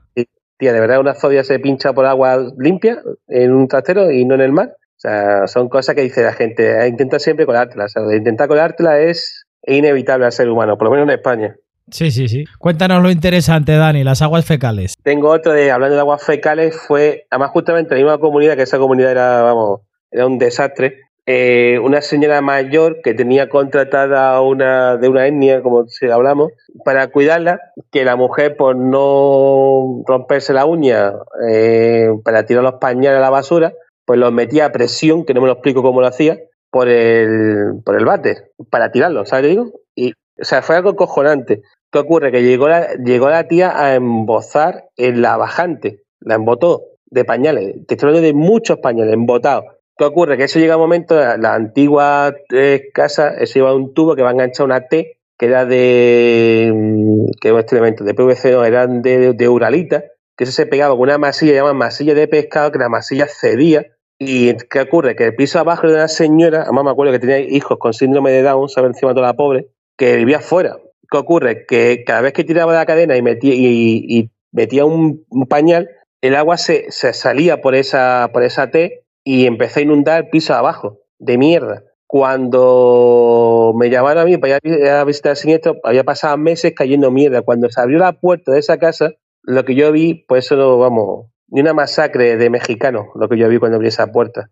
Tía, de verdad una Zodiac se pincha por agua limpia en un trastero y no en el mar. O sea, son cosas que dice la gente, intenta siempre colártela. O sea, intentar colártela es inevitable al ser humano, por lo menos en España. Sí, sí, sí. Cuéntanos lo interesante, Dani, las aguas fecales. Tengo otro de, hablando de aguas fecales, fue, además justamente la misma comunidad, que esa comunidad era, vamos, era un desastre. Eh, una señora mayor que tenía contratada una de una etnia, como si hablamos, para cuidarla, que la mujer por no romperse la uña eh, para tirar los pañales a la basura, pues los metía a presión, que no me lo explico cómo lo hacía, por el, por el váter, para tirarlos, ¿sabes digo? Y, o sea, fue algo cojonante. ¿Qué ocurre? Que llegó la, llegó la tía a embozar en la bajante, la embotó de pañales. Te estoy hablando de muchos pañales embotados ¿Qué ocurre? Que eso llega un momento, la antigua eh, casa, eso lleva un tubo que va a enganchar una T, que era de, mm, que este elemento de PVC, no, eran de, de, uralita, que eso se pegaba con una masilla, llaman masilla de pescado, que la masilla cedía. ¿Y qué ocurre? Que el piso abajo de una señora, además me acuerdo que tenía hijos con síndrome de Down, sabe encima de toda la pobre, que vivía afuera. ¿Qué ocurre? Que cada vez que tiraba la cadena y metía, y, metía un, pañal, el agua se, se salía por esa, por esa T y empecé a inundar el piso abajo, de mierda. cuando me llamaron a mí para ir a visitar el siniestro, había pasado meses cayendo mierda. Cuando se abrió la puerta de esa casa, lo que yo vi, pues eso, vamos, ni una masacre de mexicanos, lo que yo vi cuando abrí esa puerta.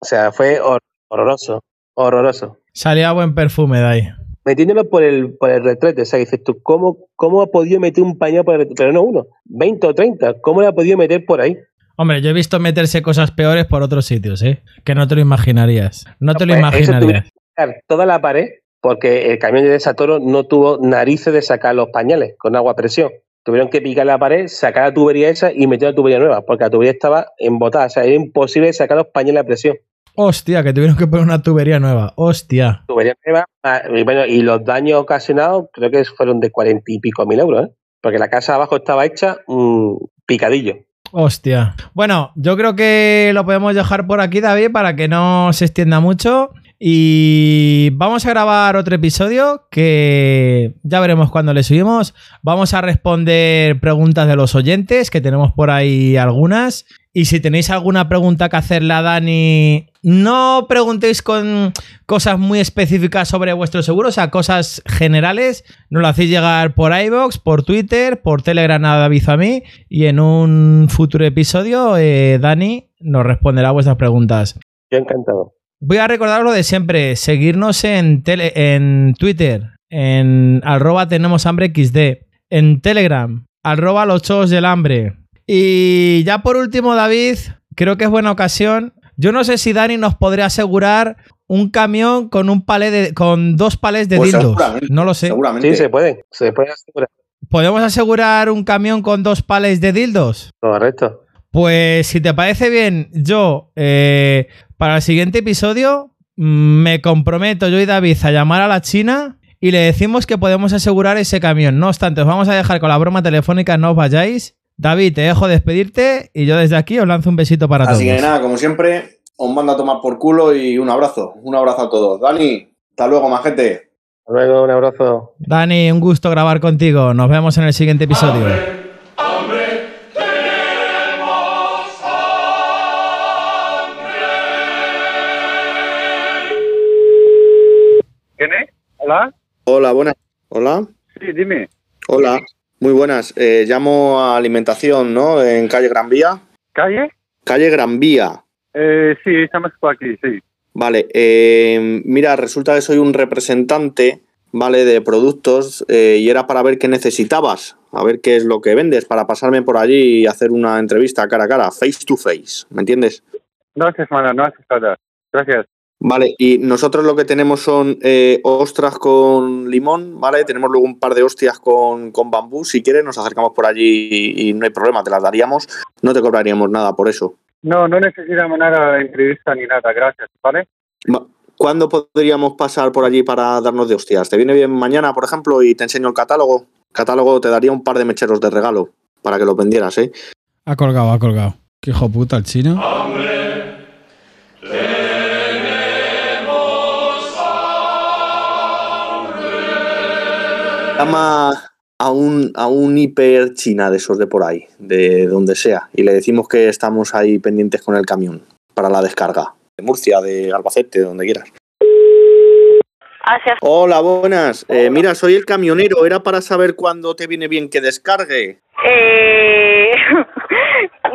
O sea, fue hor- horroroso, horroroso. Salía buen perfume de ahí. Metiéndolo por el, por el retrete, o sea, dices tú, ¿cómo, ¿cómo ha podido meter un pañal por el retrete? Pero no uno, 20 o 30, ¿cómo lo ha podido meter por ahí? Hombre, yo he visto meterse cosas peores por otros sitios, ¿eh? Que no te lo imaginarías. No te lo Pues imaginarías. toda la pared porque el camión de desatoro no tuvo narices de sacar los pañales con agua a presión. Tuvieron que picar la pared, sacar la tubería esa y meter la tubería nueva, porque la tubería estaba embotada. O sea, era imposible sacar los pañales a presión. Hostia, que tuvieron que poner una tubería nueva. Hostia. Tubería nueva, ah, y, bueno, y los daños ocasionados creo que fueron de cuarenta y pico mil euros, ¿eh? porque la casa abajo estaba hecha un picadillo. Hostia. Bueno, yo creo que lo podemos dejar por aquí, David, para que no se extienda mucho. Y vamos a grabar otro episodio que ya veremos cuando le subimos. Vamos a responder preguntas de los oyentes, que tenemos por ahí algunas. Y si tenéis alguna pregunta que hacerle a Dani, no preguntéis con cosas muy específicas sobre vuestro seguro, o sea, cosas generales. Nos lo hacéis llegar por iBox, por Twitter, por Telegram a David o a mí. Y en un futuro episodio, eh, Dani nos responderá vuestras preguntas. Yo encantado. Voy a recordaros lo de siempre, seguirnos en, tele- en Twitter, en arroba tenemos hambre XD, en Telegram, arroba los chos del hambre. Y ya por último, David, creo que es buena ocasión. Yo no sé si Dani nos podría asegurar un camión con un palé de, con dos palés de Pues dildos. No lo sé. Seguramente. Sí, se puede, se puede asegurar. ¿Podemos asegurar un camión con dos palés de dildos? Correcto. Pues si te parece bien, yo eh, para el siguiente episodio mm, me comprometo yo y David a llamar a la China y le decimos que podemos asegurar ese camión. No obstante, os vamos a dejar con la broma telefónica, no os vayáis. David, te dejo despedirte y yo desde aquí os lanzo un besito para Así todos. que nada, como siempre, os mando a tomar por culo y un abrazo. Un abrazo a todos. Dani, hasta luego, majete. Hasta luego, un abrazo. Dani, un gusto grabar contigo. Nos vemos en el siguiente episodio. ¿Hola? Hola, buenas. Hola. Sí, dime. Hola. Muy buenas. Eh, llamo a alimentación, ¿no? En calle Gran Vía. ¿Calle? Calle Gran Vía. Eh, sí, estamos por aquí, sí. Vale. eh, mira, resulta que soy un representante, ¿vale? De productos eh, y era para ver qué necesitabas. A ver qué es lo que vendes para pasarme por allí y hacer una entrevista cara a cara, face to face. ¿Me entiendes? No haces nada, no haces nada. Gracias. Vale, y nosotros lo que tenemos son eh, ostras con limón, ¿vale? Tenemos luego un par de hostias con, con bambú. Si quieres, nos acercamos por allí y, y no hay problema, te las daríamos. No te cobraríamos nada por eso. No, no necesitamos nada de entrevista ni nada, gracias, ¿vale? Va- ¿Cuándo podríamos pasar por allí para darnos de hostias? ¿Te viene bien mañana, por ejemplo, y te enseño el catálogo? Catálogo te daría un par de mecheros de regalo para que los vendieras, ¿eh? Ha colgado, ha colgado. Qué hijo puta el chino. Llama a un, a un hiper china de esos de por ahí, de donde sea, y le decimos que estamos ahí pendientes con el camión para la descarga. De Murcia, de Albacete, de donde quieras. Hacia Hola, buenas. Eh, mira, soy el camionero. Era para saber cuándo te viene bien que descargue. eh, *laughs*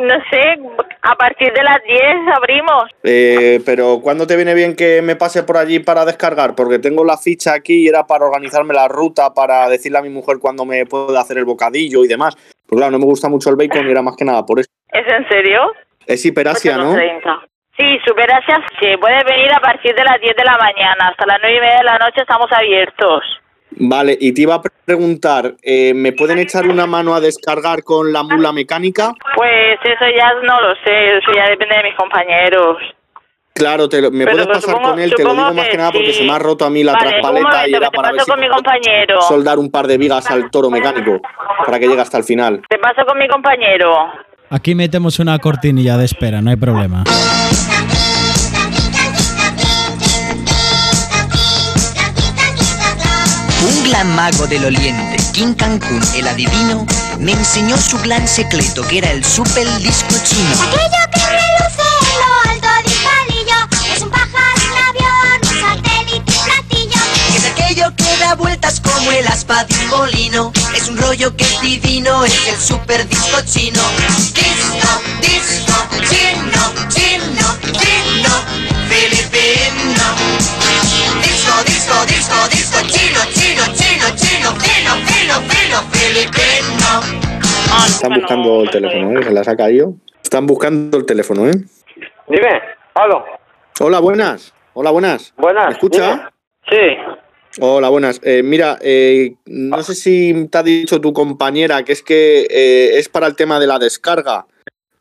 no sé, a partir de las 10 abrimos. Eh, pero ¿cuándo te viene bien que me pase por allí para descargar? Porque tengo la ficha aquí y era para organizarme la ruta, para decirle a mi mujer cuándo me puede hacer el bocadillo y demás. Pues claro, no me gusta mucho el bacon y era más que nada por eso. ¿Es en serio? Es hiperasia, ¿no? 8,30. Sí, Superasia, sí, puede venir a partir de las 10 de la mañana. Hasta las 9 y media de la noche estamos abiertos. Vale, y te iba a preguntar, eh, ¿me pueden echar una mano a descargar con la mula mecánica? Pues eso ya no lo sé, eso ya depende de mis compañeros. Claro, te lo- me Pero puedes pues pasar supongo- con él, te lo digo más que nada porque se me ha roto a mí la Vale, un traspaleta momento, y era para ver paso si con mi compañero. soldar un par de vigas al toro mecánico para que llegue hasta el final. Te paso con mi compañero. Aquí metemos una cortinilla de espera, no hay problema. Un gran mago del oriente, King Cancún, el adivino, me enseñó su gran secreto que era el super disco chino. Aquello que reluce en lo alto de un palillo es un pájaro, un avión, un sartén da vueltas como el aspa de un molino. Es un rollo que es divino, es el super disco chino. Disco, disco, chino, chino, chino, filipino. Disco, disco, disco, disco, chino, chino, filipino. Están buscando el teléfono, ¿eh? Se las ha caído. Están buscando el teléfono, ¿eh? Dime, Pablo. Hola, buenas. Hola, buenas. Buenas. ¿Me escucha? dime. Sí. Hola, buenas. Eh, mira, eh, no sé si te ha dicho tu compañera que es que eh, es para el tema de la descarga.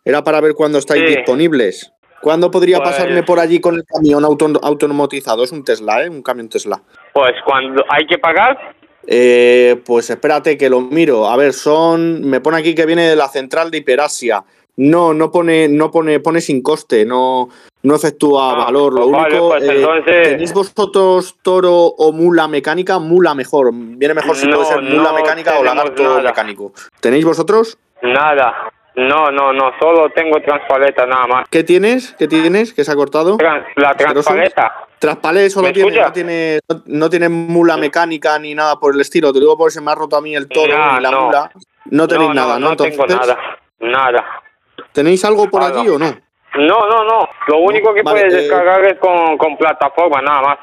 Era para ver cuándo estáis Sí. disponibles. ¿Cuándo podría Pues- pasarme por allí con el camión auto- autonomotizado? Es un Tesla, ¿eh? Un camión Tesla. Pues cuando hay que pagar, Eh, pues espérate que lo miro. A ver, son. Me pone aquí que viene de la central de Hiperasia. No, no pone, no pone, pone sin coste, no, no efectúa Ah, valor. Lo vale, único, pues eh, entonces- ¿tenéis vosotros toro o mula mecánica? Mula mejor. Viene mejor si No, puede ser mula no mecánica o lagarto nada. mecánico. ¿Tenéis vosotros? nada. No, no, no, solo tengo transpaleta nada más. ¿Qué tienes? ¿Qué tienes? ¿Qué se ha cortado? Trans- la transpaleta. Traspalé solo ¿Me tiene, no tiene, no, no tiene mula mecánica ni nada por el estilo. Te digo porque se me ha roto a mí el toro y la no. mula. No tenéis nada, ¿no? No tengo Entonces, nada. Nada. ¿Tenéis algo por Nada. allí o no? No, no, no. Lo único que Vale, puedes eh, descargar es con, con plataforma, nada más.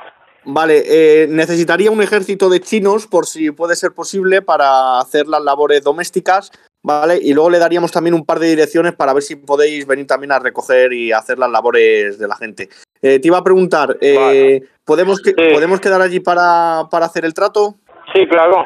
Vale, eh, necesitaría un ejército de chinos por si puede ser posible para hacer las labores domésticas, ¿vale? Y luego le daríamos también un par de direcciones para ver si podéis venir también a recoger y hacer las labores de la gente. Eh, te iba a preguntar, eh, Vale. ¿podemos, que- Sí. ¿podemos quedar allí para, para hacer el trato? Sí, claro.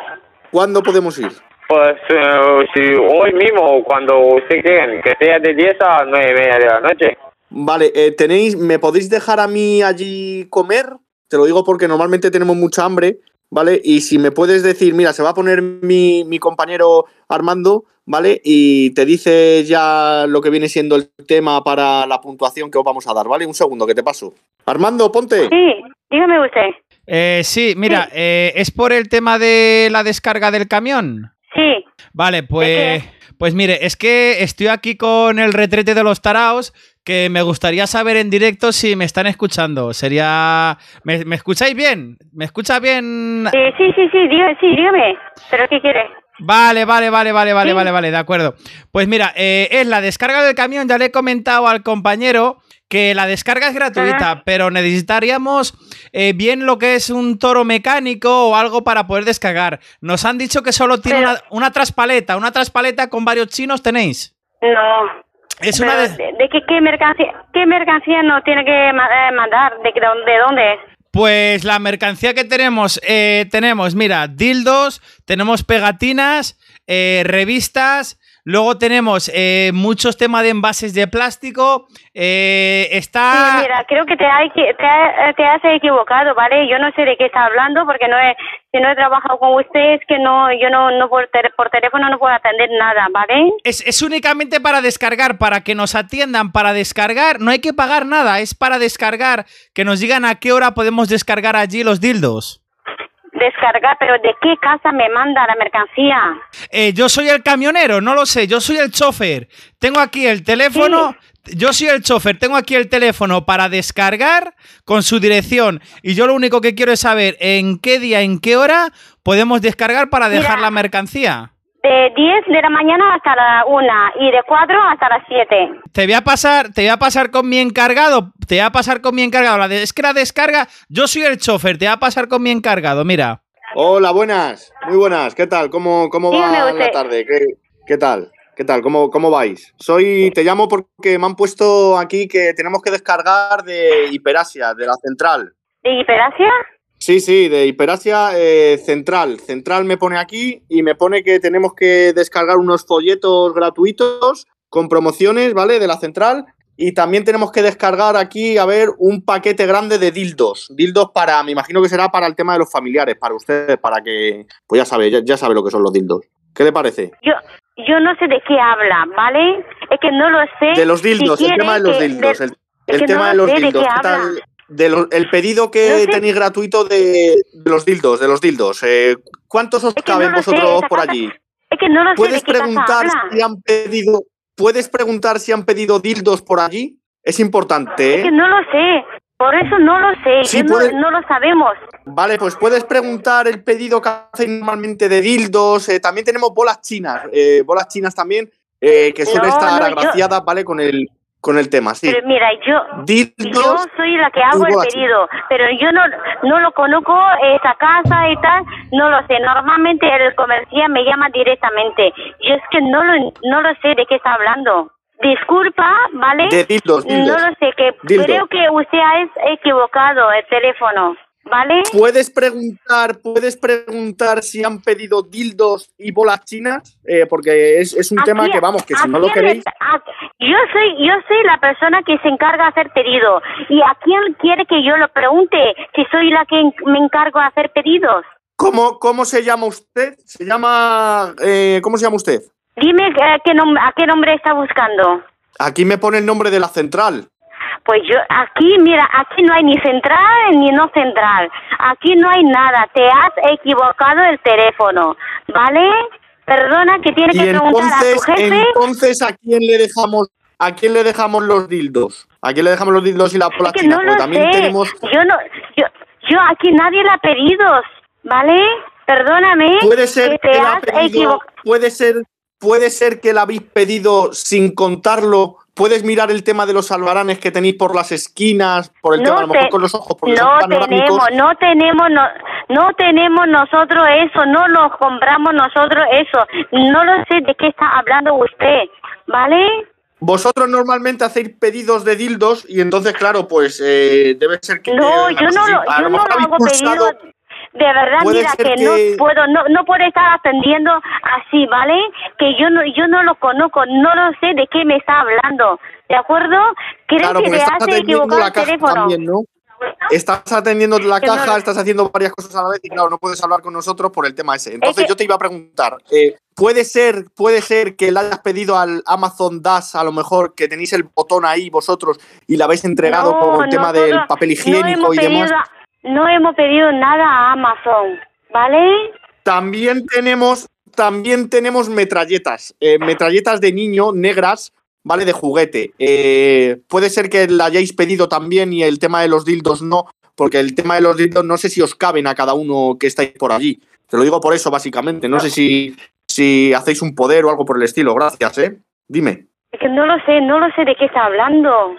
¿Cuándo podemos ir? Pues eh, si hoy mismo, cuando usted quiera, que sea de 10 a 9 y media de la noche. Vale, eh, tenéis, ¿me podéis dejar a mí allí comer? Te lo digo porque normalmente tenemos mucha hambre, ¿vale? Y si me puedes decir, mira, se va a poner mi, mi compañero Armando, ¿vale? Y te dice ya lo que viene siendo el tema para la puntuación que os vamos a dar, ¿vale? Un segundo, que te paso. Armando, ponte. Sí, dígame usted. Eh, sí, mira, eh, es por el tema de la descarga del camión. Sí, Vale, pues, pues mire, es que estoy aquí con el retrete de los taraos que me gustaría saber en directo si me están escuchando. Sería... ¿Me, me escucháis bien? ¿Me escucha bien? eh, sí, sí, sí, dígame, sí, dígame. ¿Pero qué quiere? Vale, vale, vale, vale, vale, Sí. vale, vale, de acuerdo. Pues mira, eh, es la descarga del camión, ya le he comentado al compañero que la descarga es gratuita, pero necesitaríamos eh, bien lo que es un toro mecánico o algo para poder descargar. Nos han dicho que solo tiene Pero- una, una traspaleta, una traspaleta con varios chinos tenéis. No. Es una de- de, de qué, qué mercancía, qué mercancía nos tiene que eh, mandar? ¿De, de dónde- de dónde es? Pues la mercancía que tenemos, eh, tenemos, mira, dildos, tenemos pegatinas, eh, revistas, luego tenemos eh, muchos temas de envases de plástico, eh, está... Sí, mira, creo que te, hay, te, ha- te has equivocado, ¿vale? Yo no sé de qué está hablando porque no he, si no he trabajado con usted es que no, yo no, no por, por teléfono no puedo atender nada, ¿vale? Es, es únicamente para descargar, para que nos atiendan, para descargar, no hay que pagar nada, es para descargar, que nos digan a qué hora podemos descargar allí los dildos. Descargar, pero ¿de qué casa me manda la mercancía? Eh, yo soy el camionero, no lo sé, yo soy el chofer. Tengo aquí el teléfono, yo soy el chofer, tengo aquí el teléfono para descargar con su dirección. Y yo lo único que quiero es saber en qué día, en qué hora podemos descargar para dejar Mira. la mercancía. De 10 de la mañana hasta la 1 y de 4 hasta las 7. Te voy a pasar, te voy a pasar con mi encargado, te voy a pasar con mi encargado. La de- es que la descarga, yo soy el chofer, te voy a pasar con mi encargado, mira. Hola, buenas. Muy buenas. ¿Qué tal? ¿Cómo, cómo va la tarde? ¿Qué, qué tal? ¿Qué tal? ¿Cómo, ¿Cómo vais? Soy, te llamo porque me han puesto aquí que tenemos que descargar de Hiperasia, de la central. ¿De Hiperasia? Sí, sí, de Hiperasia eh, Central. Central me pone aquí y me pone que tenemos que descargar unos folletos gratuitos con promociones, ¿vale? De la Central. Y también tenemos que descargar aquí, a ver, un paquete grande de dildos. Dildos para, me imagino que será para el tema de los familiares, para ustedes, para que, pues ya sabe, ya, ya sabe lo que son los dildos. ¿Qué le parece? Yo, yo no sé de qué habla, ¿vale? Es que no lo sé. De los dildos, Si el tema de los que- dildos. de- el tema no de los sé dildos. qué habla. De lo- el pedido que sé. tenéis gratuito de, de los dildos, de los dildos. eh, ¿Cuántos os Es que caben no sé, vosotros esa por allí? Es que no lo sé de ¿Puedes casa preguntar si han pedido, puedes preguntar si han pedido dildos por allí? Es importante, Es ¿eh? que no lo sé. Por eso no lo sé, Sí, no- lo sabemos. Vale, pues puedes preguntar el pedido que hacéis normalmente de dildos. eh, también tenemos bolas chinas, eh, bolas chinas también, eh, que suelen No, estar no, yo- agraciadas, ¿vale? Con el, con el tema, sí. Pero mira, yo, yo soy la que hago el pedido, pero yo no, no lo conozco, esa casa y tal, no lo sé. Normalmente el comercial me llama directamente. Yo es que no lo, no lo sé de qué está hablando. Disculpa, ¿vale? De dildos, dildos. No lo sé, que Dildos. creo que usted ha es- equivocado el teléfono, ¿vale? Puedes preguntar, puedes preguntar si han pedido dildos y bolas chinas, eh, porque es, es un ¿A tema que vamos, que a si no lo queréis, a- yo soy yo soy la persona que se encarga de hacer pedido y a quién quiere que yo lo pregunte si soy la que me encargo de hacer pedidos. ¿cómo, cómo se llama usted? Se llama, eh, ¿cómo se llama usted? Dime eh, qué a qué nombre está buscando. Aquí me pone el nombre de la central. Pues yo aquí mira aquí no hay ni central ni no central. Aquí no hay nada. Te has equivocado el teléfono, ¿vale? Perdona que tiene que preguntar a tu jefe. entonces, ¿a quién le dejamos, a quién le dejamos los dildos? ¿A quién le dejamos los dildos y la bola Es que china? no Porque lo también sé. tenemos. Yo no, yo, yo aquí nadie la ha pedido, ¿vale? Perdóname. Puede ser que que te la has pedido, equivocado. puede ser, puede ser que la habéis pedido sin contarlo. Puedes mirar el tema de los albaranes que tenéis por las esquinas, por el tema a lo mejor con los ojos, porque no son tenemos, no tenemos, no, no tenemos nosotros eso, no lo compramos nosotros eso. No lo sé de qué está hablando usted, ¿vale? Vosotros normalmente hacéis pedidos de dildos y entonces, claro, pues eh, debe ser que. No, eh, yo no lo, yo no lo hago pedido. De verdad, mira que, que- no puedo, no, no puedo estar atendiendo así, ¿vale? Que yo no, yo no lo conozco, no lo sé de qué me está hablando, ¿de acuerdo? Creo Claro, que has atendiendo equivocado la el teléfono. también, ¿no? Estás atendiendo la Que caja, estás haciendo varias cosas a la vez y claro, no puedes hablar con nosotros por el tema ese. Entonces que- yo te iba a preguntar, eh, ¿puede ser puede ser que le hayas pedido al Amazon Dash a lo mejor que tenéis el botón ahí vosotros y le habéis entregado No, con el tema del papel higiénico y demás? No hemos pedido nada a Amazon, ¿vale? También tenemos, también tenemos metralletas, eh, metralletas de niño negras, ¿vale? De juguete. Eh, puede ser que la hayáis pedido también y el tema de los dildos no, porque el tema de los dildos no sé si os caben a cada uno que estáis por allí. Te lo digo por eso, básicamente. No sé si, si hacéis un poder o algo por el estilo. Gracias, ¿eh? Dime. Es que no lo sé, no lo sé de qué está hablando.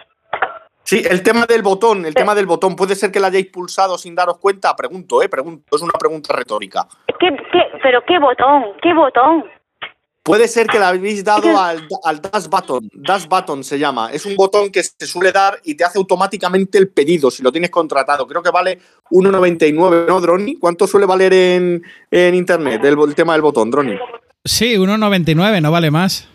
Sí, el tema del botón, el tema del botón, puede ser que la hayáis pulsado sin daros cuenta, pregunto, ¿eh? Pregunto, es una pregunta retórica. ¿Qué, qué, pero qué botón, qué botón. Puede ser que le habéis dado al, al Dash Button. Dash Button se llama. Es un botón que se suele dar y te hace automáticamente el pedido si lo tienes contratado. Creo que vale 1,99, ¿no, Droni? ¿Cuánto suele valer en, en internet el, el tema del botón, Droni? Sí, 1,99, no vale más.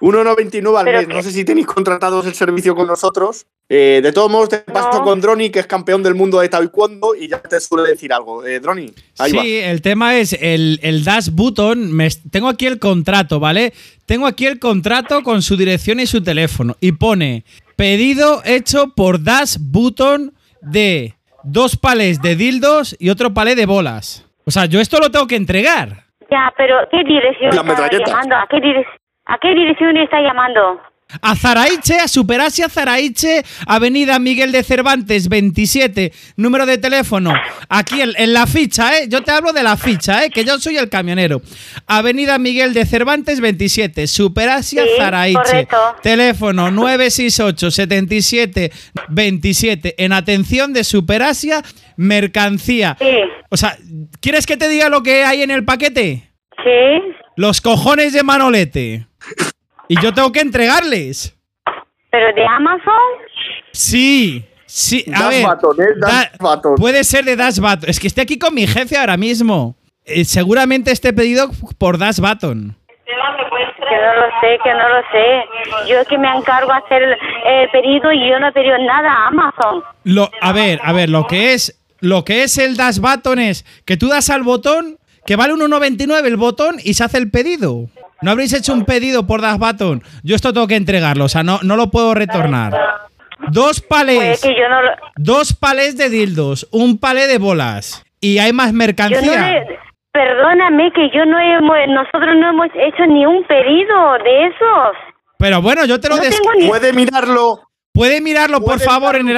1,99 al mes. No sé si tenéis contratados el servicio con nosotros. Eh, de todos modos, te paso No. con Droni, que es campeón del mundo de Taekwondo, y ya te suele decir algo. Eh, Droni, ahí sí, va. el tema es el, el Dash Button. me- tengo aquí el contrato, ¿vale? Tengo aquí el contrato con su dirección y su teléfono. Y pone pedido hecho por Dash Button de dos palés de dildos y otro palé de bolas. O sea, yo esto lo tengo que entregar. Ya, pero ¿qué dirección está llamando? ¿A qué, direc- ¿A qué dirección está llamando? A Zaraiche, a Superasia Zaraiche, Avenida Miguel de Cervantes 27, número de teléfono. Aquí en, en la ficha, ¿eh? Yo te hablo de la ficha, ¿eh? Que yo soy el camionero. Avenida Miguel de Cervantes 27, Superasia Sí, Zaraiche. correcto. Teléfono 968 77 27. En atención de Superasia, mercancía. Sí, O sea, ¿quieres que te diga lo que hay en el paquete? sí. Los cojones de Manolete. Y yo tengo que entregarles. ¿Pero de Amazon? Sí, sí. A ver, Button, ¿eh? Dash da- Button. puede ser de Dash Button. Es que estoy aquí con mi jefe ahora mismo. Eh, seguramente esté pedido por Dash Button. Que no lo sé, que no lo sé. Yo es que me encargo de hacer el, el pedido y yo no he pedido nada a Amazon. Lo, a ver, a ver, lo que es lo que es el Dash Button es que tú das al botón que vale 1.99 el botón y se hace el pedido. No habréis hecho un pedido por Dash Button. Yo esto tengo que entregarlo, o sea, no, no lo puedo retornar. Dos Pues palés, es que yo no lo... dos palés de dildos, un palé de bolas y hay más Yo no mercancía. le- perdóname que yo no hemos... Nosotros no hemos hecho ni un pedido de esos. Pero bueno, yo te lo No des- ni... Puede mirarlo, ¿Puede mirarlo, por favor, en el,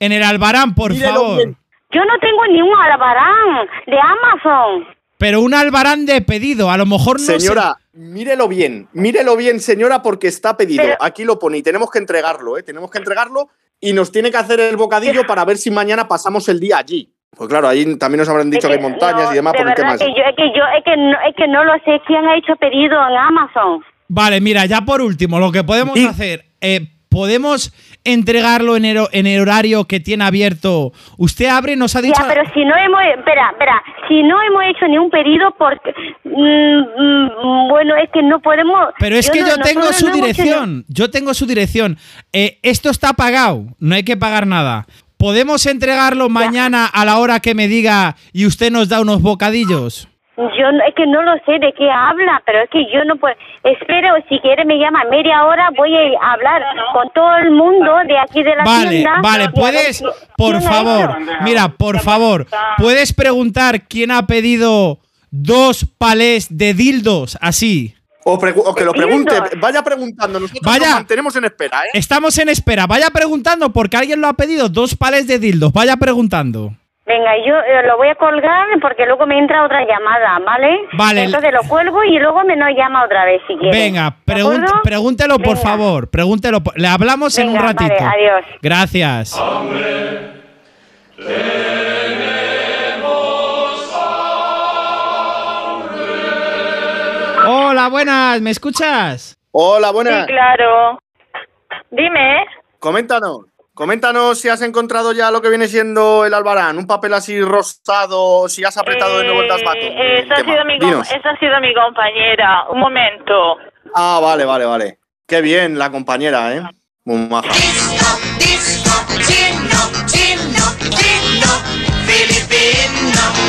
en, el albarán, por Mírelo favor? bien. Yo no tengo ni un albarán de Amazon. Pero un albarán de pedido, a lo mejor no Señora, mírelo bien, mírelo bien, señora, porque está pedido. Pero- Aquí lo pone y tenemos que entregarlo, ¿eh? Tenemos que entregarlo y nos tiene que hacer el bocadillo para ver si mañana pasamos el día allí. Pues claro, allí también nos habrán dicho Es que hay montañas no, y demás de por el tema verdad ese. que yo, es que yo, es que no, es que no lo sé quién ha hecho pedido en Amazon. Vale, mira, ya por último, lo que podemos hacer, eh, podemos entregarlo en el, en el horario que tiene abierto. Usted abre nos ha dicho. Ya, pero si no hemos, espera, espera, si no hemos hecho ni un pedido porque, mm, mm, bueno, es que no podemos. Pero es que no- yo tengo su dirección. Yo tengo su dirección. Eh, esto está pagado. No hay que pagar nada. ¿Podemos entregarlo mañana a la hora que me diga y usted nos da unos bocadillos? Yo no- es que no lo sé de qué habla, pero es que yo no puedo. Espero, si quiere me llama media hora, voy a hablar con todo el mundo de aquí de la Vale, tienda. vale, ver puedes, por favor, mira, por favor, puedes preguntar quién ha pedido dos palés de dildos así. O, o que lo pregunte, vaya preguntando. Nosotros Vaya. nos mantenemos en espera, ¿eh? Estamos en espera. Vaya preguntando porque alguien lo ha pedido. Dos palés de dildos. Vaya preguntando. Venga, yo eh, lo voy a colgar porque luego me entra otra llamada, ¿vale? Vale. Entonces lo cuelgo y luego me nos llama otra vez si quiere. Venga, ¿De pregun- pregúntelo por Venga. favor. Pregúntelo. por- Le hablamos en un ratito. vale, adiós. Gracias. Hola, buenas. ¿Me escuchas? Hola, buenas. Sí, claro. Dime. Coméntanos. Coméntanos si has encontrado ya lo que viene siendo el albarán, un papel así rosado, si has apretado de nuevo el eh, tasbato. Esa, eh, ha sido mi compañera, un momento. Ah, vale, vale, vale. Qué bien la compañera, ¿eh? Muy maja. Disco, disco, chino, chino, chino, filipino.